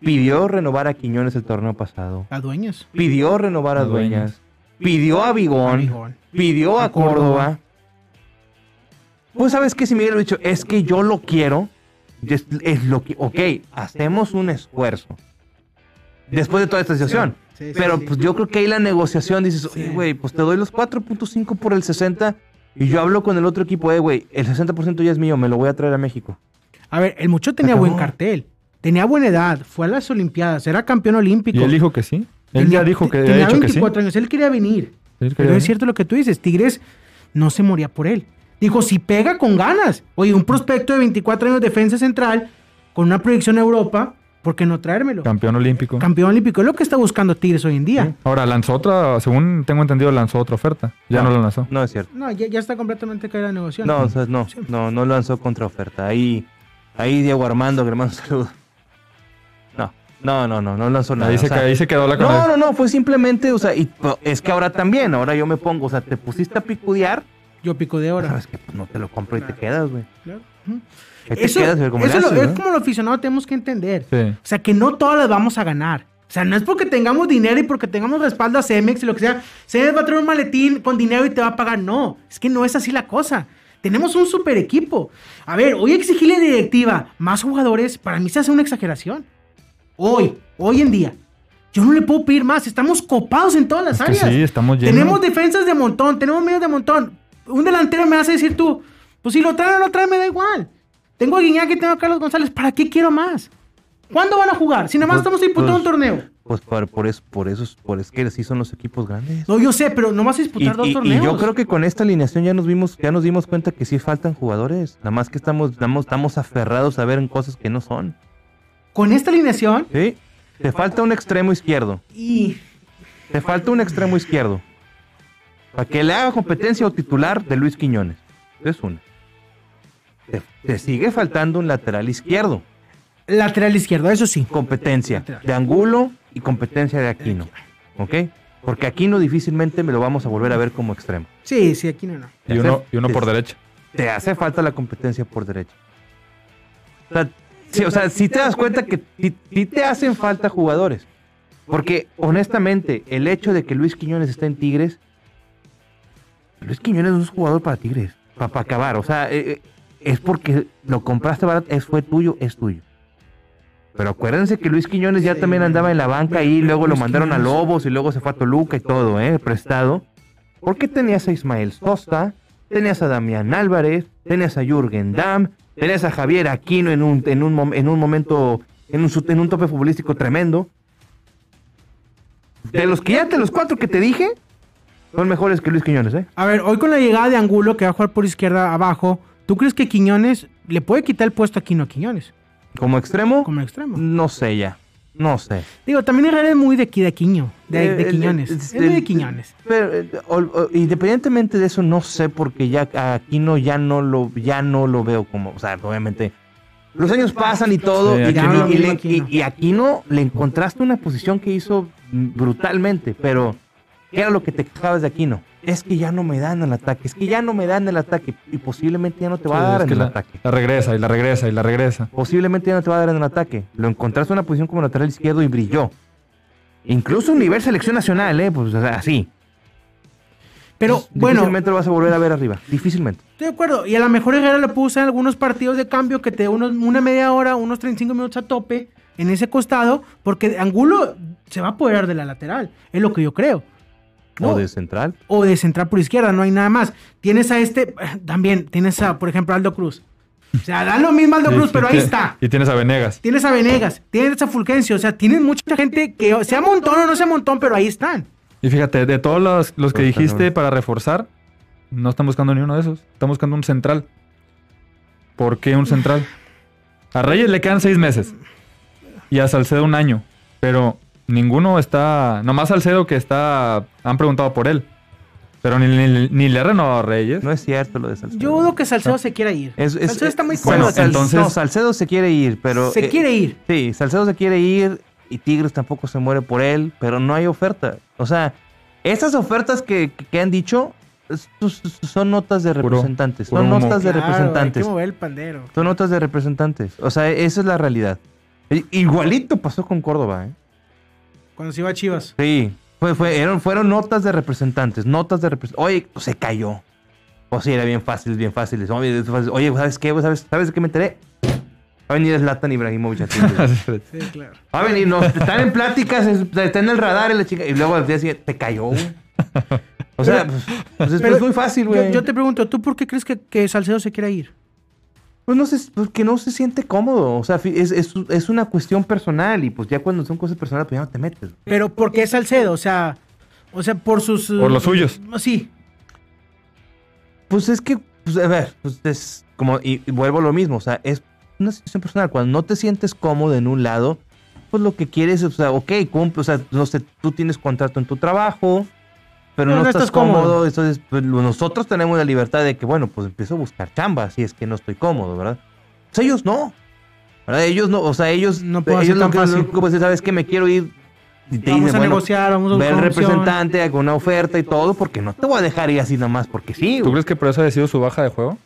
pidió renovar a Quiñones el torneo pasado, A dueños. pidió renovar a A Dueñas. Dueñas, pidió a Bigón, A Bigón. pidió a, A Córdoba. Córdoba. Pues sabes que si Miguel hubiera dicho, es que yo lo quiero, es, es lo que, ok, hacemos un esfuerzo. Después de toda esta situación. Sí, Pero sí. pues yo creo que ahí la negociación dices, oye, güey, pues te doy los 4.5 por el 60 y yo hablo con el otro equipo, eh, güey, el 60% ya es mío, me lo voy a traer a México. A ver, el mucho tenía Acabó. buen cartel. Tenía buena edad. Fue a las Olimpiadas. Era campeón olímpico. Y él dijo que sí. Él Tenía- ya dijo que tenía dicho que sí. 24 años. Él quería venir. Él Pero es cierto lo que tú dices. Tigres no se moría por él. Dijo, si pega con ganas. Oye, un prospecto de 24 años defensa central con una proyección a Europa, ¿por qué no traérmelo? Campeón olímpico. Campeón olímpico. Es lo que está buscando Tigres hoy en día. Ahora, lanzó otra, según tengo entendido, lanzó otra oferta. Ya no, la lanzó. No es cierto. No, ya, ya está completamente caída la negociación. No, o sea, no, no, no lanzó contraoferta. Ahí, ahí Diego Armando, que le mando un saludo. No, no, no, no, no lanzó nada. Ahí se, o sea, ahí se quedó la no, no, no, fue simplemente, o sea, y, po- es que ahora también, ahora yo me pongo, o sea, te pusiste a picudear, Yo pico de oro. sabes que pues, no te lo compro y te quedas, güey. Claro. Te Eso, quedas, como lo- haces, es ¿no? como los aficionados tenemos que entender. Sí. O sea, que no todas las vamos a ganar. O sea, no es porque tengamos dinero y porque tengamos respaldo a Cemex y lo que sea. Cemex va a traer un maletín con dinero y te va a pagar. No, es que no es así la cosa. Tenemos un super equipo. A ver, hoy exigirle a directiva más jugadores, para mí se hace una exageración. Hoy, hoy en día. Yo no le puedo pedir más. Estamos copados en todas las Es que áreas. sí, estamos llenos. Tenemos defensas de montón, tenemos medios de montón. Un delantero me hace decir tú, pues si lo traen o no lo traen, me da igual. Tengo a Guiñac y tengo a Carlos González, ¿para qué quiero más? ¿Cuándo van a jugar? Si nada más Pues- estamos disputando pues- un torneo. Pues por, por eso, por eso, por es que sí son los equipos grandes. No, yo sé, pero no vas a Y, disputar dos y- y torneos. yo creo que con esta alineación ya nos vimos, ya nos dimos cuenta que sí faltan jugadores. Nada más que estamos, estamos, estamos aferrados a ver en cosas que no son. Con esta alineación ¿Sí? Te falta un extremo izquierdo. y Te falta un extremo izquierdo. Para que le haga competencia o titular de Luis Quiñones. Es una. Te, te sigue faltando un lateral izquierdo. lateral izquierdo, eso sí. Competencia de Angulo y competencia de Aquino. ¿Ok? Porque Aquino difícilmente me lo vamos a volver a ver como extremo. Sí, sí, aquí no. Y uno, y uno por derecha. Te hace falta la competencia por derecha. O sea, sí, o sea, si te das cuenta que sí, sí te hacen falta jugadores. Porque, honestamente, el hecho de que Luis Quiñones está en Tigres, Luis Quiñones no es jugador para Tigres, para, acabar. O sea, eh, eh, es porque lo compraste barato, es, fue tuyo, es tuyo. Pero acuérdense que Luis Quiñones ya también andaba en la banca y luego lo mandaron a. Lobos y luego se fue a Toluca y todo, ¿eh? Prestado. Porque tenías a Ismael Sosta, tenías a Damián Álvarez, tenías a Jürgen Damm, tenías a Javier Aquino en un, en un, en un momento, en un, en un tope futbolístico tremendo. De los que ya, de los cuatro que te dije, son mejores que Luis Quiñones, ¿eh? A ver, hoy con la llegada de Angulo, que va a jugar por izquierda abajo, ¿tú crees que Quiñones le puede quitar el puesto a Quino a Quiñones Como extremo, como extremo? no sé ya. No sé. Digo, también Herrera es muy de, aquí, de Quiño, de, de Eh, Quiñones. eh, es muy de Quiñones. Pero eh, o- o- independientemente de eso, no sé porque ya a Aquino ya no lo, ya no lo veo como, o sea, obviamente los años pasan y todo, Sí, y, Aquino- y- y- y Aquino le encontraste una posición que hizo brutalmente, pero ¿qué era lo que te quejabas de Aquino? Es que ya no me dan el ataque, es que ya no me dan el ataque y posiblemente ya no te va a Sí, dar es que en el la, ataque. la regresa y la regresa y la regresa. Posiblemente ya no te va a dar en el ataque. Lo encontraste en una posición como lateral izquierdo y brilló. Incluso un nivel selección nacional, ¿eh? Pues o sea, así. Pero bueno, Difícilmente lo vas a volver a ver arriba. Difícilmente. estoy de acuerdo. Y a lo mejor Herrera le puso usar en algunos partidos de cambio que te dé unos, una media hora, unos 35 minutos a tope en ese costado, porque Angulo se va a apoderar de la lateral. Es lo que yo creo. ¿No? O de central. o de central por izquierda, no hay nada más. Tienes a este, *clears throat* también tienes a, por ejemplo, Aldo Cruz. O sea, da lo mismo Aldo Sí, Cruz, pero ahí está. Y tienes a Venegas. Tienes a Venegas, tienes a Fulgencio, o sea, tienes mucha gente que sea montón o no sea montón, pero ahí están. Y fíjate, de todos los, los que dijiste para reforzar, no están buscando ni uno de esos. Están buscando un central. ¿Por qué un central? A Reyes le quedan seis meses. Y a Salcedo un año. Pero ninguno está. Nomás Salcedo que está. Han preguntado por él. Pero ni, ni, ni le ha renovado a Reyes. No es cierto lo de Salcedo. Yo dudo que Salcedo se quiera ir. Es- es- Salcedo está muy bueno, cómodo. Sal- entonces- No, Salcedo se quiere ir, pero... se eh, quiere ir. Sí, Salcedo se quiere ir y Tigres tampoco se muere por él, pero no hay oferta. O sea, estas ofertas que, que- han dicho son notas de representantes. puro son humo. notas de Claro, representantes. Hay que mover el pandero. Son notas de representantes. O sea, esa es la realidad. Igualito pasó con Córdoba, ¿eh? Cuando se iba a Chivas. Sí, fue, fue- eran- fueron notas de representantes, notas de representantes. Oye, pues, se cayó. O sí, era bien fácil, bien fácil. Oye, ¿sabes qué? ¿Sabes, ¿Sabes de qué me enteré? Va a venir Zlatan Ibrahimovic a. *laughs* Sí, claro. Va a venir, no, están en pláticas, es- está en el radar y la chica, y luego al día siguiente, te cayó, güey. O sea, pues, pues es, Pero es muy fácil, Yo, güey. yo te pregunto, ¿tú por qué crees que, que Salcedo se quiera ir? Pues no sé, pues que no se siente cómodo. O sea, es, es, es una cuestión personal y pues ya cuando son cosas personales, pues ya no te metes. Pero ¿por qué Salcedo? O sea, o sea, por sus... Por los suyos. Sí. Pues es que, pues, a ver, pues es como, y, y vuelvo a lo mismo, o sea, es una situación personal. Cuando no te sientes cómodo en un lado, pues lo que quieres, o sea, ok, cumple, o sea, no sé, tú tienes contrato en tu trabajo, pero No, no, no estás, estás cómodo. cómodo, entonces pues, nosotros tenemos la libertad de que, bueno, pues empiezo a buscar chamba si es que no estoy cómodo, ¿verdad? Pues ellos no, ¿verdad? Ellos no, o sea, ellos, No puedo ellos ser lo tan que, fácil. lo que pues, sabes que me quiero ir. Y te Vamos dicen, a bueno, negociar, vamos a Ve buscar al una opción. representante, haga una oferta y todo, porque no te voy a dejar ir así nada más, porque sí. ¿Tú güey. crees que por eso ha sido su baja de juego?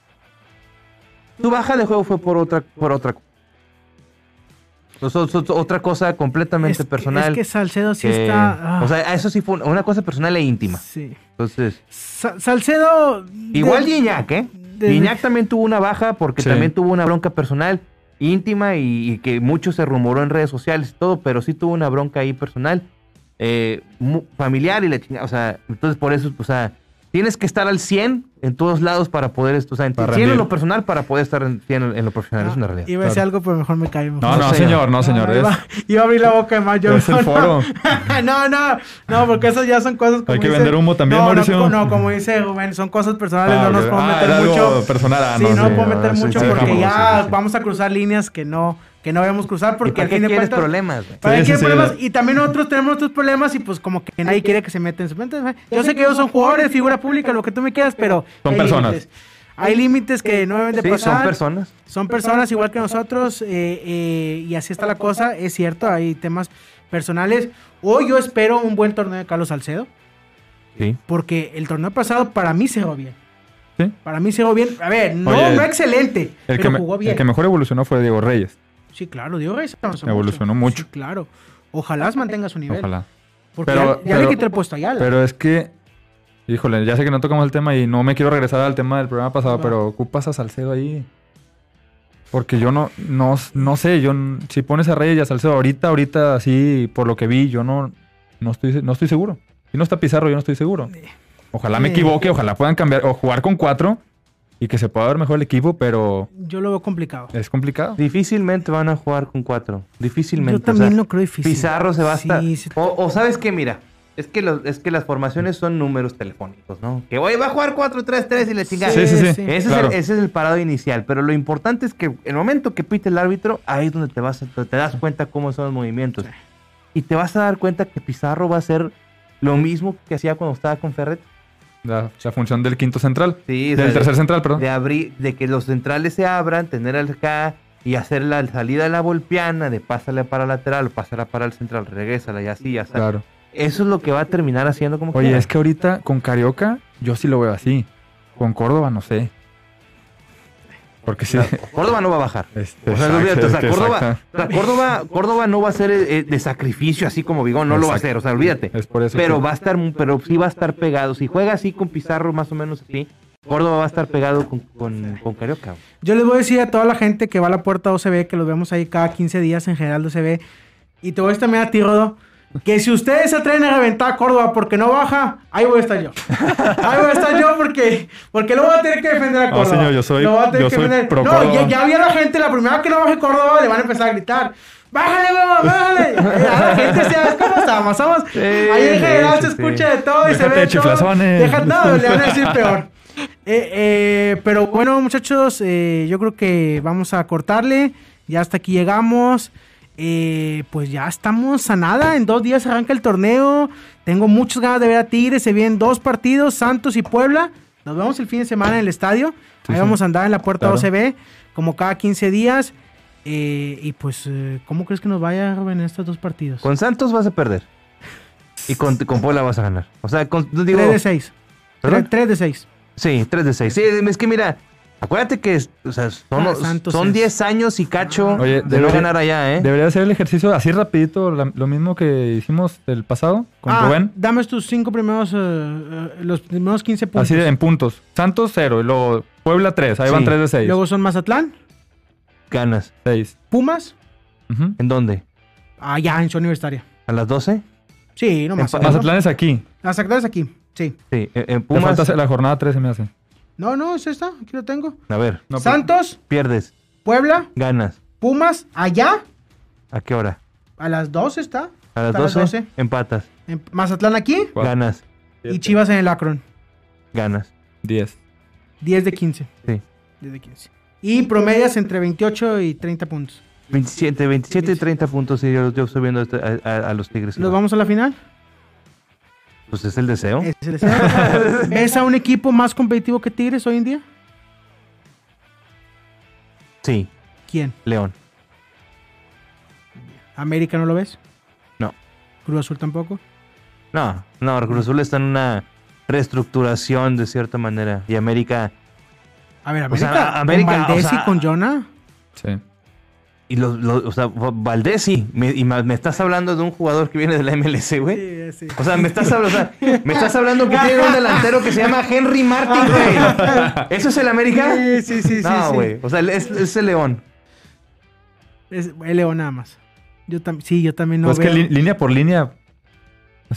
Tu baja de juego fue por otra, por otra. Eso- otra cosa completamente Es que- personal. Es que Salcedo sí que- está... ah, O sea, eso sí fue una- cosa personal e íntima. sí. Entonces, Sa- Salcedo... igual de- ¿eh? Gignac también tuvo una baja porque Sí. también tuvo una bronca personal íntima y, y que mucho se rumoró en redes sociales y todo, pero sí tuvo una bronca ahí personal, eh, familiar y la chingada. O sea, entonces por eso, o sea, tienes que estar al 100 en todos lados para poder esto, o sea, en, lo personal para poder estar en, sí en, en lo profesional, es una realidad. Iba a decir Claro. algo, pero mejor me callo. No, no, señor. señor, no, señor. No, es- iba, iba a abrir la boca de más. Yo, Es el no, foro. *laughs* No, no, no, porque eso ya son cosas como Hay que dice- vender humo también, no, Mauricio. No, no, como dice Rubén, son cosas personales, Ah, no nos podemos Ah, meter mucho. personal, ah, sí, no, sí, nos podemos meter ah, sí, mucho sí, porque ya sí, sí. vamos a cruzar líneas que no, que no debemos cruzar ¿Y porque para al qué cuentas... problemas? ¿Para Sí, qué sí, problemas? Y también nosotros tenemos nuestros problemas y pues como que nadie quiere que se meta en su mente. Yo sé que ellos son jugadores, figura pública, lo que tú me quieras, pero... Son hay personas. límites. Hay límites que no deben de Sí, pasar. son personas. Son personas igual que nosotros eh, eh, y así está la cosa. Es cierto, hay temas personales. Hoy yo espero un buen torneo de Carlos Salcedo Sí. porque el torneo pasado para mí se jugó bien. Sí. Para mí se jugó bien. A ver, no, Oye, no excelente, El que, pero me- jugó bien. el que mejor evolucionó fue Diego Reyes. Sí, claro, Diego Reyes avanzó Evolucionó mucho. Sí, claro. Ojalá mantenga su nivel. Ojalá. Porque Pero- ya, ya pero- le quité el puesto a Ayala. Pero es que, híjole, ya sé que no tocamos el tema y no me quiero regresar al tema del programa pasado, pero ocupas a Salcedo ahí. Porque yo no, no, no sé, yo si pones a Reyes y a Salcedo ahorita, ahorita así, por lo que vi, yo no, no estoy, no estoy seguro. Si no está Pizarro, yo no estoy seguro. Ojalá me equivoque, ojalá puedan cambiar o jugar con cuatro y que se pueda ver mejor el equipo, pero Yo lo veo complicado. es complicado. Difícilmente van a jugar con cuatro. Difícilmente. Yo también o sea, lo creo difícil. Pizarro se va a estar. sí. O, o sabes qué, mira. Es que, los- es que las formaciones son números telefónicos, ¿no? Que hoy va a jugar 4-3-3 y le chingada. Sí, sí, sí. sí. Ese, Claro. es el, ese es el parado inicial, pero lo importante es que el momento que pite el árbitro, ahí es donde te vas a- te das cuenta cómo son los movimientos. Y te vas a dar cuenta que Pizarro va a hacer lo mismo que hacía cuando estaba con Ferret. La, la función del quinto central. Sí, o del sea, tercer central, perdón. de abrir, de que los centrales se abran, tener al acá y hacer la salida de la volpiana, de pásala para lateral, pásala para el central, regrésala y así, ya. Claro. Eso es lo que va a terminar haciendo como Oye, quiera. es que ahorita con Carioca, yo sí lo veo así. Con Córdoba, no sé. Porque sí. Córdoba no va a bajar. *laughs* Este, O sea, exacto, olvídate, o sea, Córdoba, exacto. o sea, Córdoba, Córdoba no va a ser eh, de sacrificio así como Vigón, no lo va a hacer, o sea, olvídate. Es por eso Pero que- va a estar, pero sí va a estar pegado. Si juega así con Pizarro, más o menos así, Córdoba va a estar pegado con, con, con Carioca. Yo les voy a decir a toda la gente que va a la puerta OCB, que los vemos ahí cada 15 días en general de OCB, y te voy a decir también a ti, Rodo, que si ustedes se atreven a reventar a Córdoba porque no baja, ahí voy a estar yo. Ahí voy a estar yo porque, porque lo voy a tener que defender a No, Córdoba. señor, yo soy- Lo voy a tener yo que soy defender. pro No, ya, ya vi a la gente, la primera que no baje Córdoba, le van a empezar a gritar. ¡Bájale, huevo, bájale! Ya la gente sabe cómo estamos. Somos, ahí en sí, general sí, se sí. escucha de todo y se Déjate ve de todo. Deja, no, le van a decir peor. Eh, eh, pero bueno, muchachos, eh, yo creo que vamos a cortarle. Ya hasta aquí llegamos. Eh, pues ya estamos a nada. En dos días arranca el torneo. Tengo muchas ganas de ver a Tigres. Se vienen dos partidos, Santos y Puebla. Nos vemos el fin de semana en el estadio. Sí, Ahí vamos a andar en la puerta Claro. OCB, como cada 15 días. Eh, y pues, eh, ¿cómo crees que nos vaya Rubén, en estos dos partidos? Con Santos vas a perder. Y con, con Puebla vas a ganar. O sea, con, digo, 3 de 6. ¿Perdón? 3 de 6. Sí, 3 de 6. Sí, es que mira, acuérdate que o sea, son, Ah, son es- 10 años y cacho Oye, de no debería- ganar allá, ¿eh? Debería hacer el ejercicio así rapidito, la- lo mismo que hicimos el pasado con Ah, Rubén. dame tus cinco primeros, eh, eh, los primeros 15 puntos. Así de, en puntos. Santos 0 y luego Puebla 3. Ahí van Sí. 3 de 6. Luego son Mazatlán, Ganas. 6. Pumas, ¿En dónde? allá en su universitaria. ¿A las 12? Sí, no más. Mazatlán es aquí. Mazatlán es aquí, sí. Sí, en, en Te Pumas. falta la jornada 13, me hace. No, no, es esta, aquí lo tengo. A ver, No, Santos, pierdes, Puebla, ganas. Pumas, allá, ¿A qué hora? a las 12 está. ¿A las Está 12? Empatas. En Mazatlán aquí Cuatro. Ganas, y Chivas en el Akron. ganas. 10. 10 de 15. Sí. 10 de 15. Y promedias entre 28 y 30 puntos. 27, 27 y 30 puntos. Sí, yo, yo estoy viendo este- a, a- a los Tigres. ¿Nos vamos a la final? Pues es el deseo. Ese es el deseo. *laughs* ¿Ves a un equipo más competitivo que Tigres hoy en día? Sí, ¿Quién? León. ¿América no lo ves? No. ¿Cruz Azul tampoco? No, no, Cruz Azul está en una reestructuración de cierta manera. Y América. A ver, O sea, América, América, con Valdés o sea- y con Jonah. Sí. Y los, los- o sea, Valdés sí. Me, y me estás hablando de un jugador que viene de la MLS, güey. Sí, sí. O sea, me estás, hablando, o sea, me estás hablando que tiene un delantero que se llama Henry Martin, güey. ¿Eso es el América? Sí, sí, sí, sí, No, sí. güey. O sea, es, es el León. Es el León nada más. Yo también, sí, yo también no pues veo. que li- línea por línea.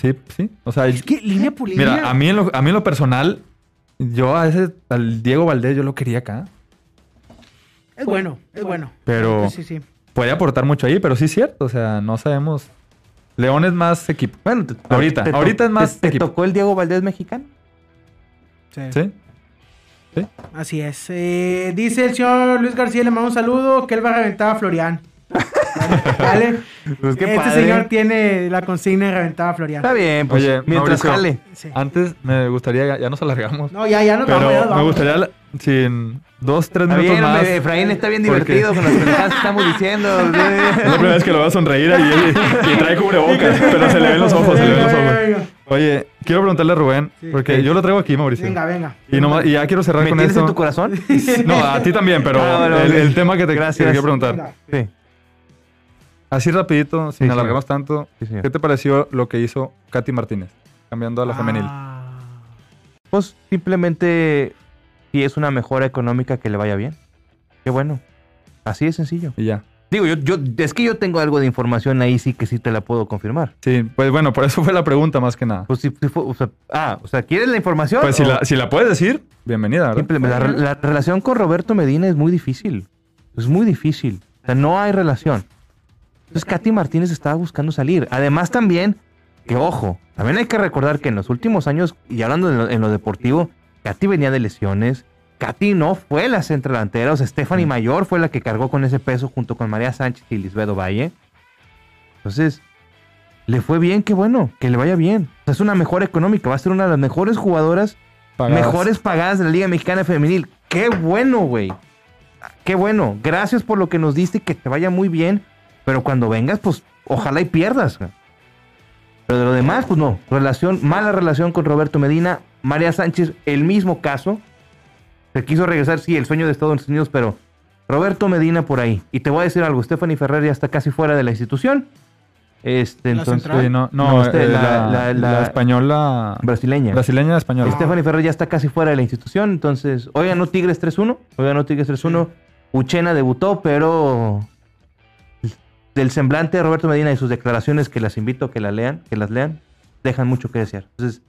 Sí, sí. O sea, Es que línea por línea. mira, a mí, en lo, a mí en lo personal, Yo a ese, al Diego Valdés, yo lo quería acá. Es bueno, es bueno. Pero Sí, sí. puede aportar mucho ahí, pero sí es cierto. O sea, no sabemos. León es más equipo. Bueno, te- Ahorita, te ahorita es más ¿Te, tocó el Diego Valdés mexicano? sí. ¿Sí? Así es. Eh, dice el señor Luis García, le mando un saludo, que él va a reventar a Florian. *laughs* ¿Vale? Pues qué este padre. señor tiene la consigna de reventar a Florian. Está bien, pues Oye, mientras Mauricio. jale. Sí. Antes me gustaría, ya, nos alargamos. No, ya, ya nos pero vamos, ya nos me gustaría, sin dos, tres Está minutos bien, más. hombre, Efraín está bien porque divertido con las pendejadas que estamos diciendo. *laughs* Es la primera vez que lo veo sonreír y, y- y trae cubrebocas, pero se le ven los ojos, se le ven los ojos. Oye, quiero preguntarle a Rubén, Sí. porque yo lo traigo aquí, Mauricio. Venga, venga. Y, nomás- y ya quiero cerrar ¿Me con tienes esto. en tu corazón? *laughs* No, a ti también, pero Ah, el, tema que te, que te quiero preguntar. Venga. Sí. Así rapidito, sin Sí, alargarnos tanto. ¿qué te pareció lo que hizo Katy Martínez? Cambiando a la femenil. Ah, Pues simplemente si es una mejora económica que le vaya bien. Qué bueno. Así de sencillo. Y ya. Digo, yo, yo, es que yo tengo algo de información ahí sí que sí te la puedo confirmar. Sí, pues bueno, por eso fue la pregunta más que nada. Pues si, si fue- o sea, ah, o sea, ¿quieres la información? Pues si la, si la puedes decir, bienvenida, la, re- la relación con Roberto Medina es muy difícil. Es muy difícil. O sea, no hay relación. Entonces, Katy Martínez estaba buscando salir. Además, también, que ojo, también hay que recordar que en los últimos años, y hablando en lo, en lo deportivo, Katy venía de lesiones. Katy no fue la centrodelantera, o sea, Stephanie Mayor fue la que cargó con ese peso junto con María Sánchez y Lisbeth Valle. Entonces, le fue bien, qué bueno, que le vaya bien. O sea, es una mejora económica, va a ser una de las mejores jugadoras Pagadas. mejores pagadas de la Liga Mexicana Femenil. Qué bueno, güey. Qué bueno. Gracias por lo que nos diste que te vaya muy bien. Pero cuando vengas, pues ojalá y pierdas. güey. Pero de lo demás, pues no. Relación, mala relación con Roberto Medina. María Sánchez, el mismo caso. Se quiso regresar, sí, el sueño de Estados Unidos, pero Roberto Medina por ahí. Y te voy a decir algo, Stephanie Ferrer ya está casi fuera de la institución. Este, ¿La entonces, central? Sí, no, no, No, este, eh, la- la, la- la la- española. brasileña. Brasileña española. Stephanie Ferrer ya está casi fuera de la institución, entonces hoy ganó Tigres 3-1. Hoy ganó Tigres 3-1. Uchena debutó, pero del semblante de Roberto Medina y sus declaraciones, que las invito a que las lean, que las lean, dejan mucho que desear. Entonces,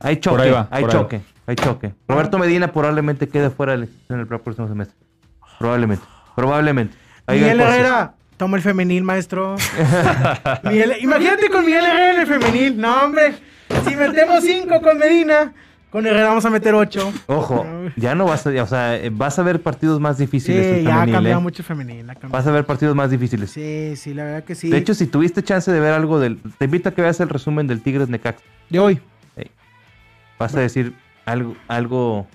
hay choque, Por ahí va, hay por ahí va. choque, hay choque. Roberto Medina probablemente quede fuera de la institución en el próximo semestre. Probablemente, probablemente. Ahí Miguel. Herrera, toma el femenil, maestro. *laughs* Miguel- imagínate con Miguel Herrera en el femenil. No, hombre. Si metemos cinco con Medina, con Herrera vamos a meter ocho. Ojo, ya no vas a, o sea, eh, vas a ver partidos más difíciles. Sí, ya ha cambiado ¿eh? mucho el femenil. cambiado. Vas a ver partidos más difíciles. Sí, sí, la verdad que sí. De hecho, si tuviste chance de ver algo del... Te invito a que veas el resumen del Tigres Necaxa. de hoy. Vas a decir algo... algo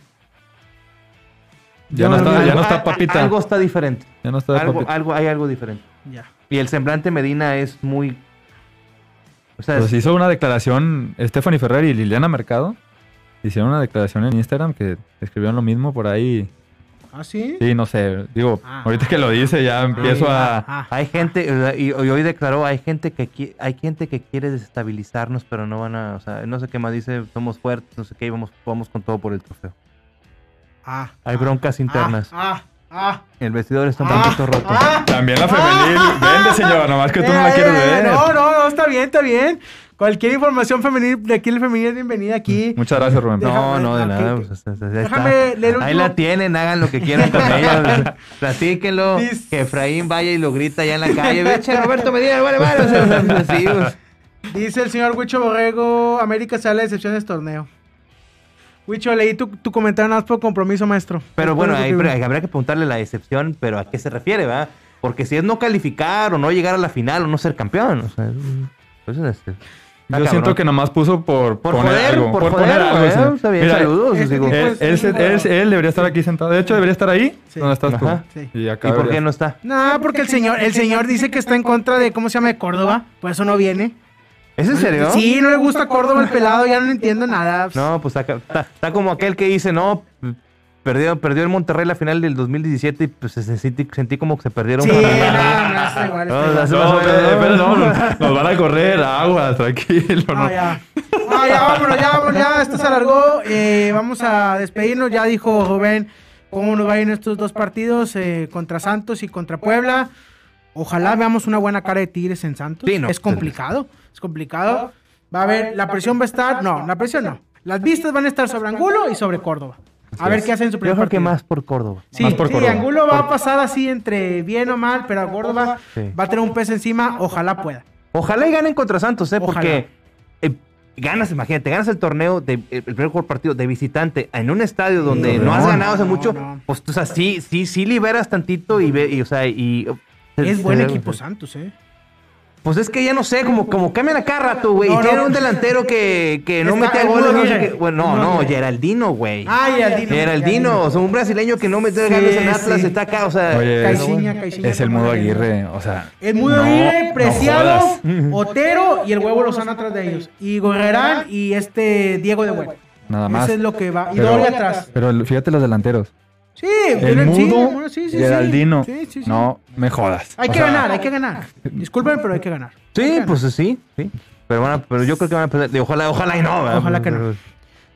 Ya no está, ya no está papita. Algo está diferente. Ya no está de Algo, algo, hay algo diferente. Ya. Y el semblante Medina es muy... O sea, Pues hizo una declaración Stephanie Ferrer y Liliana Mercado. Hicieron una declaración en Instagram que escribieron lo mismo por ahí. ¿Ah, sí? Sí, no sé. Digo, Ah. ahorita que lo dice ya empiezo a... Ah, hay gente... Y, y hoy declaró, hay gente que hay gente que quiere desestabilizarnos, pero no van a... O sea, no sé qué más dice, somos fuertes, no sé qué, y vamos, vamos con todo por el trofeo. ah, Hay ah, broncas internas. Ah, ah, El vestidor está un ah, poquito roto. ah. También la femenil. Vende, señor, nomás que tú no la Eh, quieres eh, ver. No, no, no, está bien, está bien. Cualquier información femenil de aquí el femenil es bienvenida aquí. Muchas gracias, Rubén. Deja- No, no, de nada. pues, o sea, Déjame leer Ahí la tienen, hagan lo que quieran con *laughs* ella. Platíquenlo. Que Efraín vaya y lo grita allá en la calle. Eche Roberto Medina, vale, vale. *laughs* O sea, *laughs* así, pues. Dice el señor Huicho Borrego, América sale de excepción de este torneo. Huicho, leí tu, tu comentario nada más por compromiso, maestro. Pero Es bueno, ahí pero habría que preguntarle la excepción, pero ¿a qué se refiere, va? Porque si es no calificar o no llegar a la final o no ser campeón, o sea, pues este, Yo siento cabrón. que nomás puso por, Por poner joder, algo. por poner joder, algo, güey, sí. está bien, Mira, saludos. este digo. Él, Pues, él, sí, él- claro. él- él debería estar aquí sentado. De hecho, debería estar ahí. Sí. ¿Dónde estás tú? Ajá. Sí. Y acá ¿Y por qué no está? No, porque el señor, el señor dice que está en contra de, ¿cómo se llama? De Córdoba. Por eso no viene. ¿Es en serio? Sí, no le gusta Córdoba el pelado, ya no entiendo nada. No, pues está como aquel que dice, no, perdió, perdió el Monterrey la final del 2017 y pues se sentí, sentí como que se perdieron. Sí, *laughs* no, no, nos, van a correr aguas, tranquilo. No, No, ya. No, ya, vámonos, ya, vámonos, ya. Esto se alargó. Eh, vamos a despedirnos. Ya dijo Rubén cómo nos va a ir en estos dos partidos eh, contra Santos y contra Puebla. Ojalá veamos una buena cara de Tigres en Santos. Sí, no. Es complicado, es complicado. Va a haber, la presión va a estar. No, la presión no. Las vistas van a estar sobre Angulo y sobre Córdoba. A ver qué hacen en su primer Yo creo que más por Córdoba. Sí, Más por sí, Córdoba. Angulo va a pasar así entre bien o mal, pero a Córdoba Sí. va a tener un peso encima, ojalá pueda. Ojalá y ganen contra Santos, ¿eh? Ojalá. Porque eh, ganas, imagínate, ganas el torneo, de, el primer partido de visitante en un estadio donde no has ganado hace no, mucho, no. pues o sea, sí, sí, sí liberas tantito y, ve, y o sea, y... Es buen se- equipo Santos, ¿eh? Pues es que ya no sé, como, como cambian a cada rato, güey. No, y tiene no. un delantero que, que no mete goles. No sé qué. Bueno, no, No, no, no. Geraldino, güey. Ah, Geraldino. Geraldino, o sea, un brasileño que no mete Sí, goles en Atlas, sí. está acá, o sea... Oye, Caixinha, Caixinha, es el ¿cómo mudo? Aguirre, o sea. El Mudo Aguirre, no Preciado. Otero y el Huevo Lozano atrás de ellos. Y Gorrerán y este Diego de Huevo. Nada más. Eso es lo que va. Y Doria atrás. Pero fíjate los delanteros. Sí, El mudo, bueno, sí, sí. Geraldino. No me jodas. Hay O que sea, ganar, hay que ganar. Disculpen, pero hay que ganar. Que Sí, ganar. pues sí, sí. Pero, a- pero yo creo que van a perder. Ojalá, ojalá y no, ¿verdad? Ojalá que no.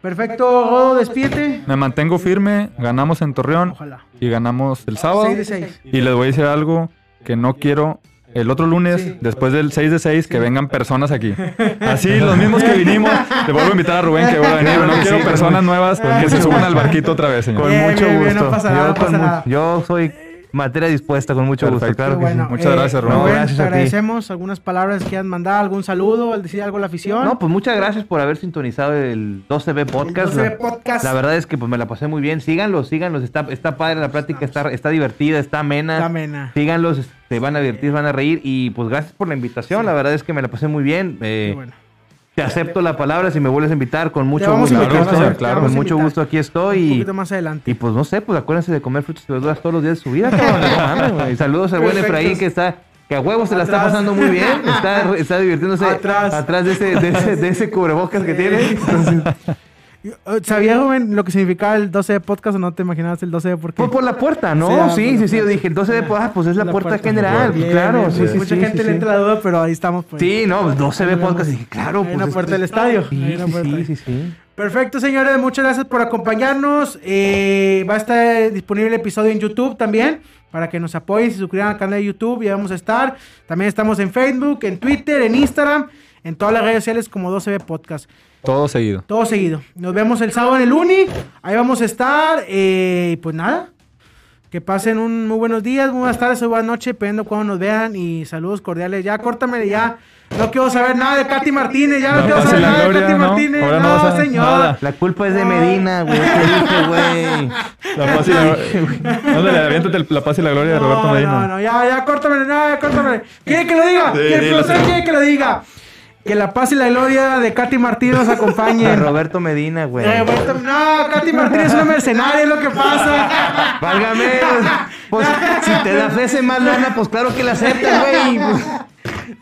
Perfecto, Godo, despídete. Me mantengo firme, ganamos en Torreón Ojalá. y ganamos el sábado. 6 de 6. Y les voy a decir algo que no quiero el otro lunes, Sí. después del 6 de 6, que vengan personas aquí. *laughs* Así, los mismos que vinimos. Le vuelvo a invitar a Rubén que vuelva a venir. Claro No quiero personas nuevas con que se suban al barquito otra vez, señor. Con mucho bien, bien, gusto. no nada, con yo soy materia dispuesta, con mucho gusto, claro que Bueno, sí. Muchas gracias, Rubén. No, Rubén, gracias te a ti. agradecemos. ¿Algunas palabras que quieran mandar? ¿Algún saludo? ¿Al decir algo a la afición? No, pues muchas gracias por haber sintonizado el 12B Podcast. El 12B La- Podcast. La verdad es que pues me la pasé muy bien. Síganlos, síganlos. Está, está padre la plática, está, está divertida, está amena. Está amena. Síganlos, se van a divertir, van a reír. Y pues gracias por la invitación. La verdad es que me la pasé muy bien. Eh, Qué bueno. Te acepto la palabra si me vuelves a invitar con mucho gusto. invitar, ver, claro, con mucho gusto aquí Un estoy. Y, poquito más adelante. y pues no sé, pues acuérdense de comer frutas y verduras todos los días de su vida, cabrón. No. Saludos al buen. Efraín que está, que a huevos se la está pasando muy bien. *laughs* Está, está divirtiéndose Atrás. de ese, de ese, de ese cubrebocas que tiene. Entonces, ¿Sabías, joven, lo que significaba el 12 de podcast o no te imaginabas el 12 de por qué? Fue por la puerta, ¿no? Sí, ah, Sí, sí. Yo dije, entonces, pues, ah, pues es la, puerta, general. Bien, claro, bien, sí, bien. sí, Mucha sí, gente sí, le entra la duda, pero ahí estamos. Pues. Sí, no, pues 12 ve podcast. Dije, claro, Hay pues. una puerta del estadio. Sí, puerta. sí, sí, sí. Perfecto, señores. Muchas gracias por acompañarnos. Eh, va a estar disponible el episodio en YouTube también. Para que nos apoyen, se suscriban al canal de YouTube. Ya vamos a estar. También estamos en Facebook, en Twitter, en Instagram, en todas las redes sociales como 12B Podcast. Todo seguido. Todo seguido. Nos vemos el sábado en el Uni. Ahí vamos a estar. Eh, y pues nada. Que pasen un muy buenos días, muy buenas tardes, o buenas noches, dependiendo cuando nos vean. Y saludos cordiales. Ya, córtame ya. No quiero saber nada de Katy Martínez. Ya no, quiero saber nada de gloria, Katy ¿no? Martínez. Ahora no no, señor. nada. La culpa es de Medina, güey. ¿Qué dije, güey? La paz y la Ándale, aviéntate la paz y la gloria de Roberto No, Medina. no, no, ya, ya, córtame, no, ya, córtame. ¿Quiere que lo diga? Sí, ¿Quiere, dilo, ¿usted sí. quiere que lo diga? Que la paz y la gloria de Katy Martínez nos A acompañen. Roberto Medina, güey. Eh, Roberto- no, Katy Martínez es una mercenaria, es lo que pasa. Válgame. Pues si te da ofrece más lana, pues claro que la aceptas, güey. Pues,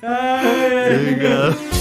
Ay.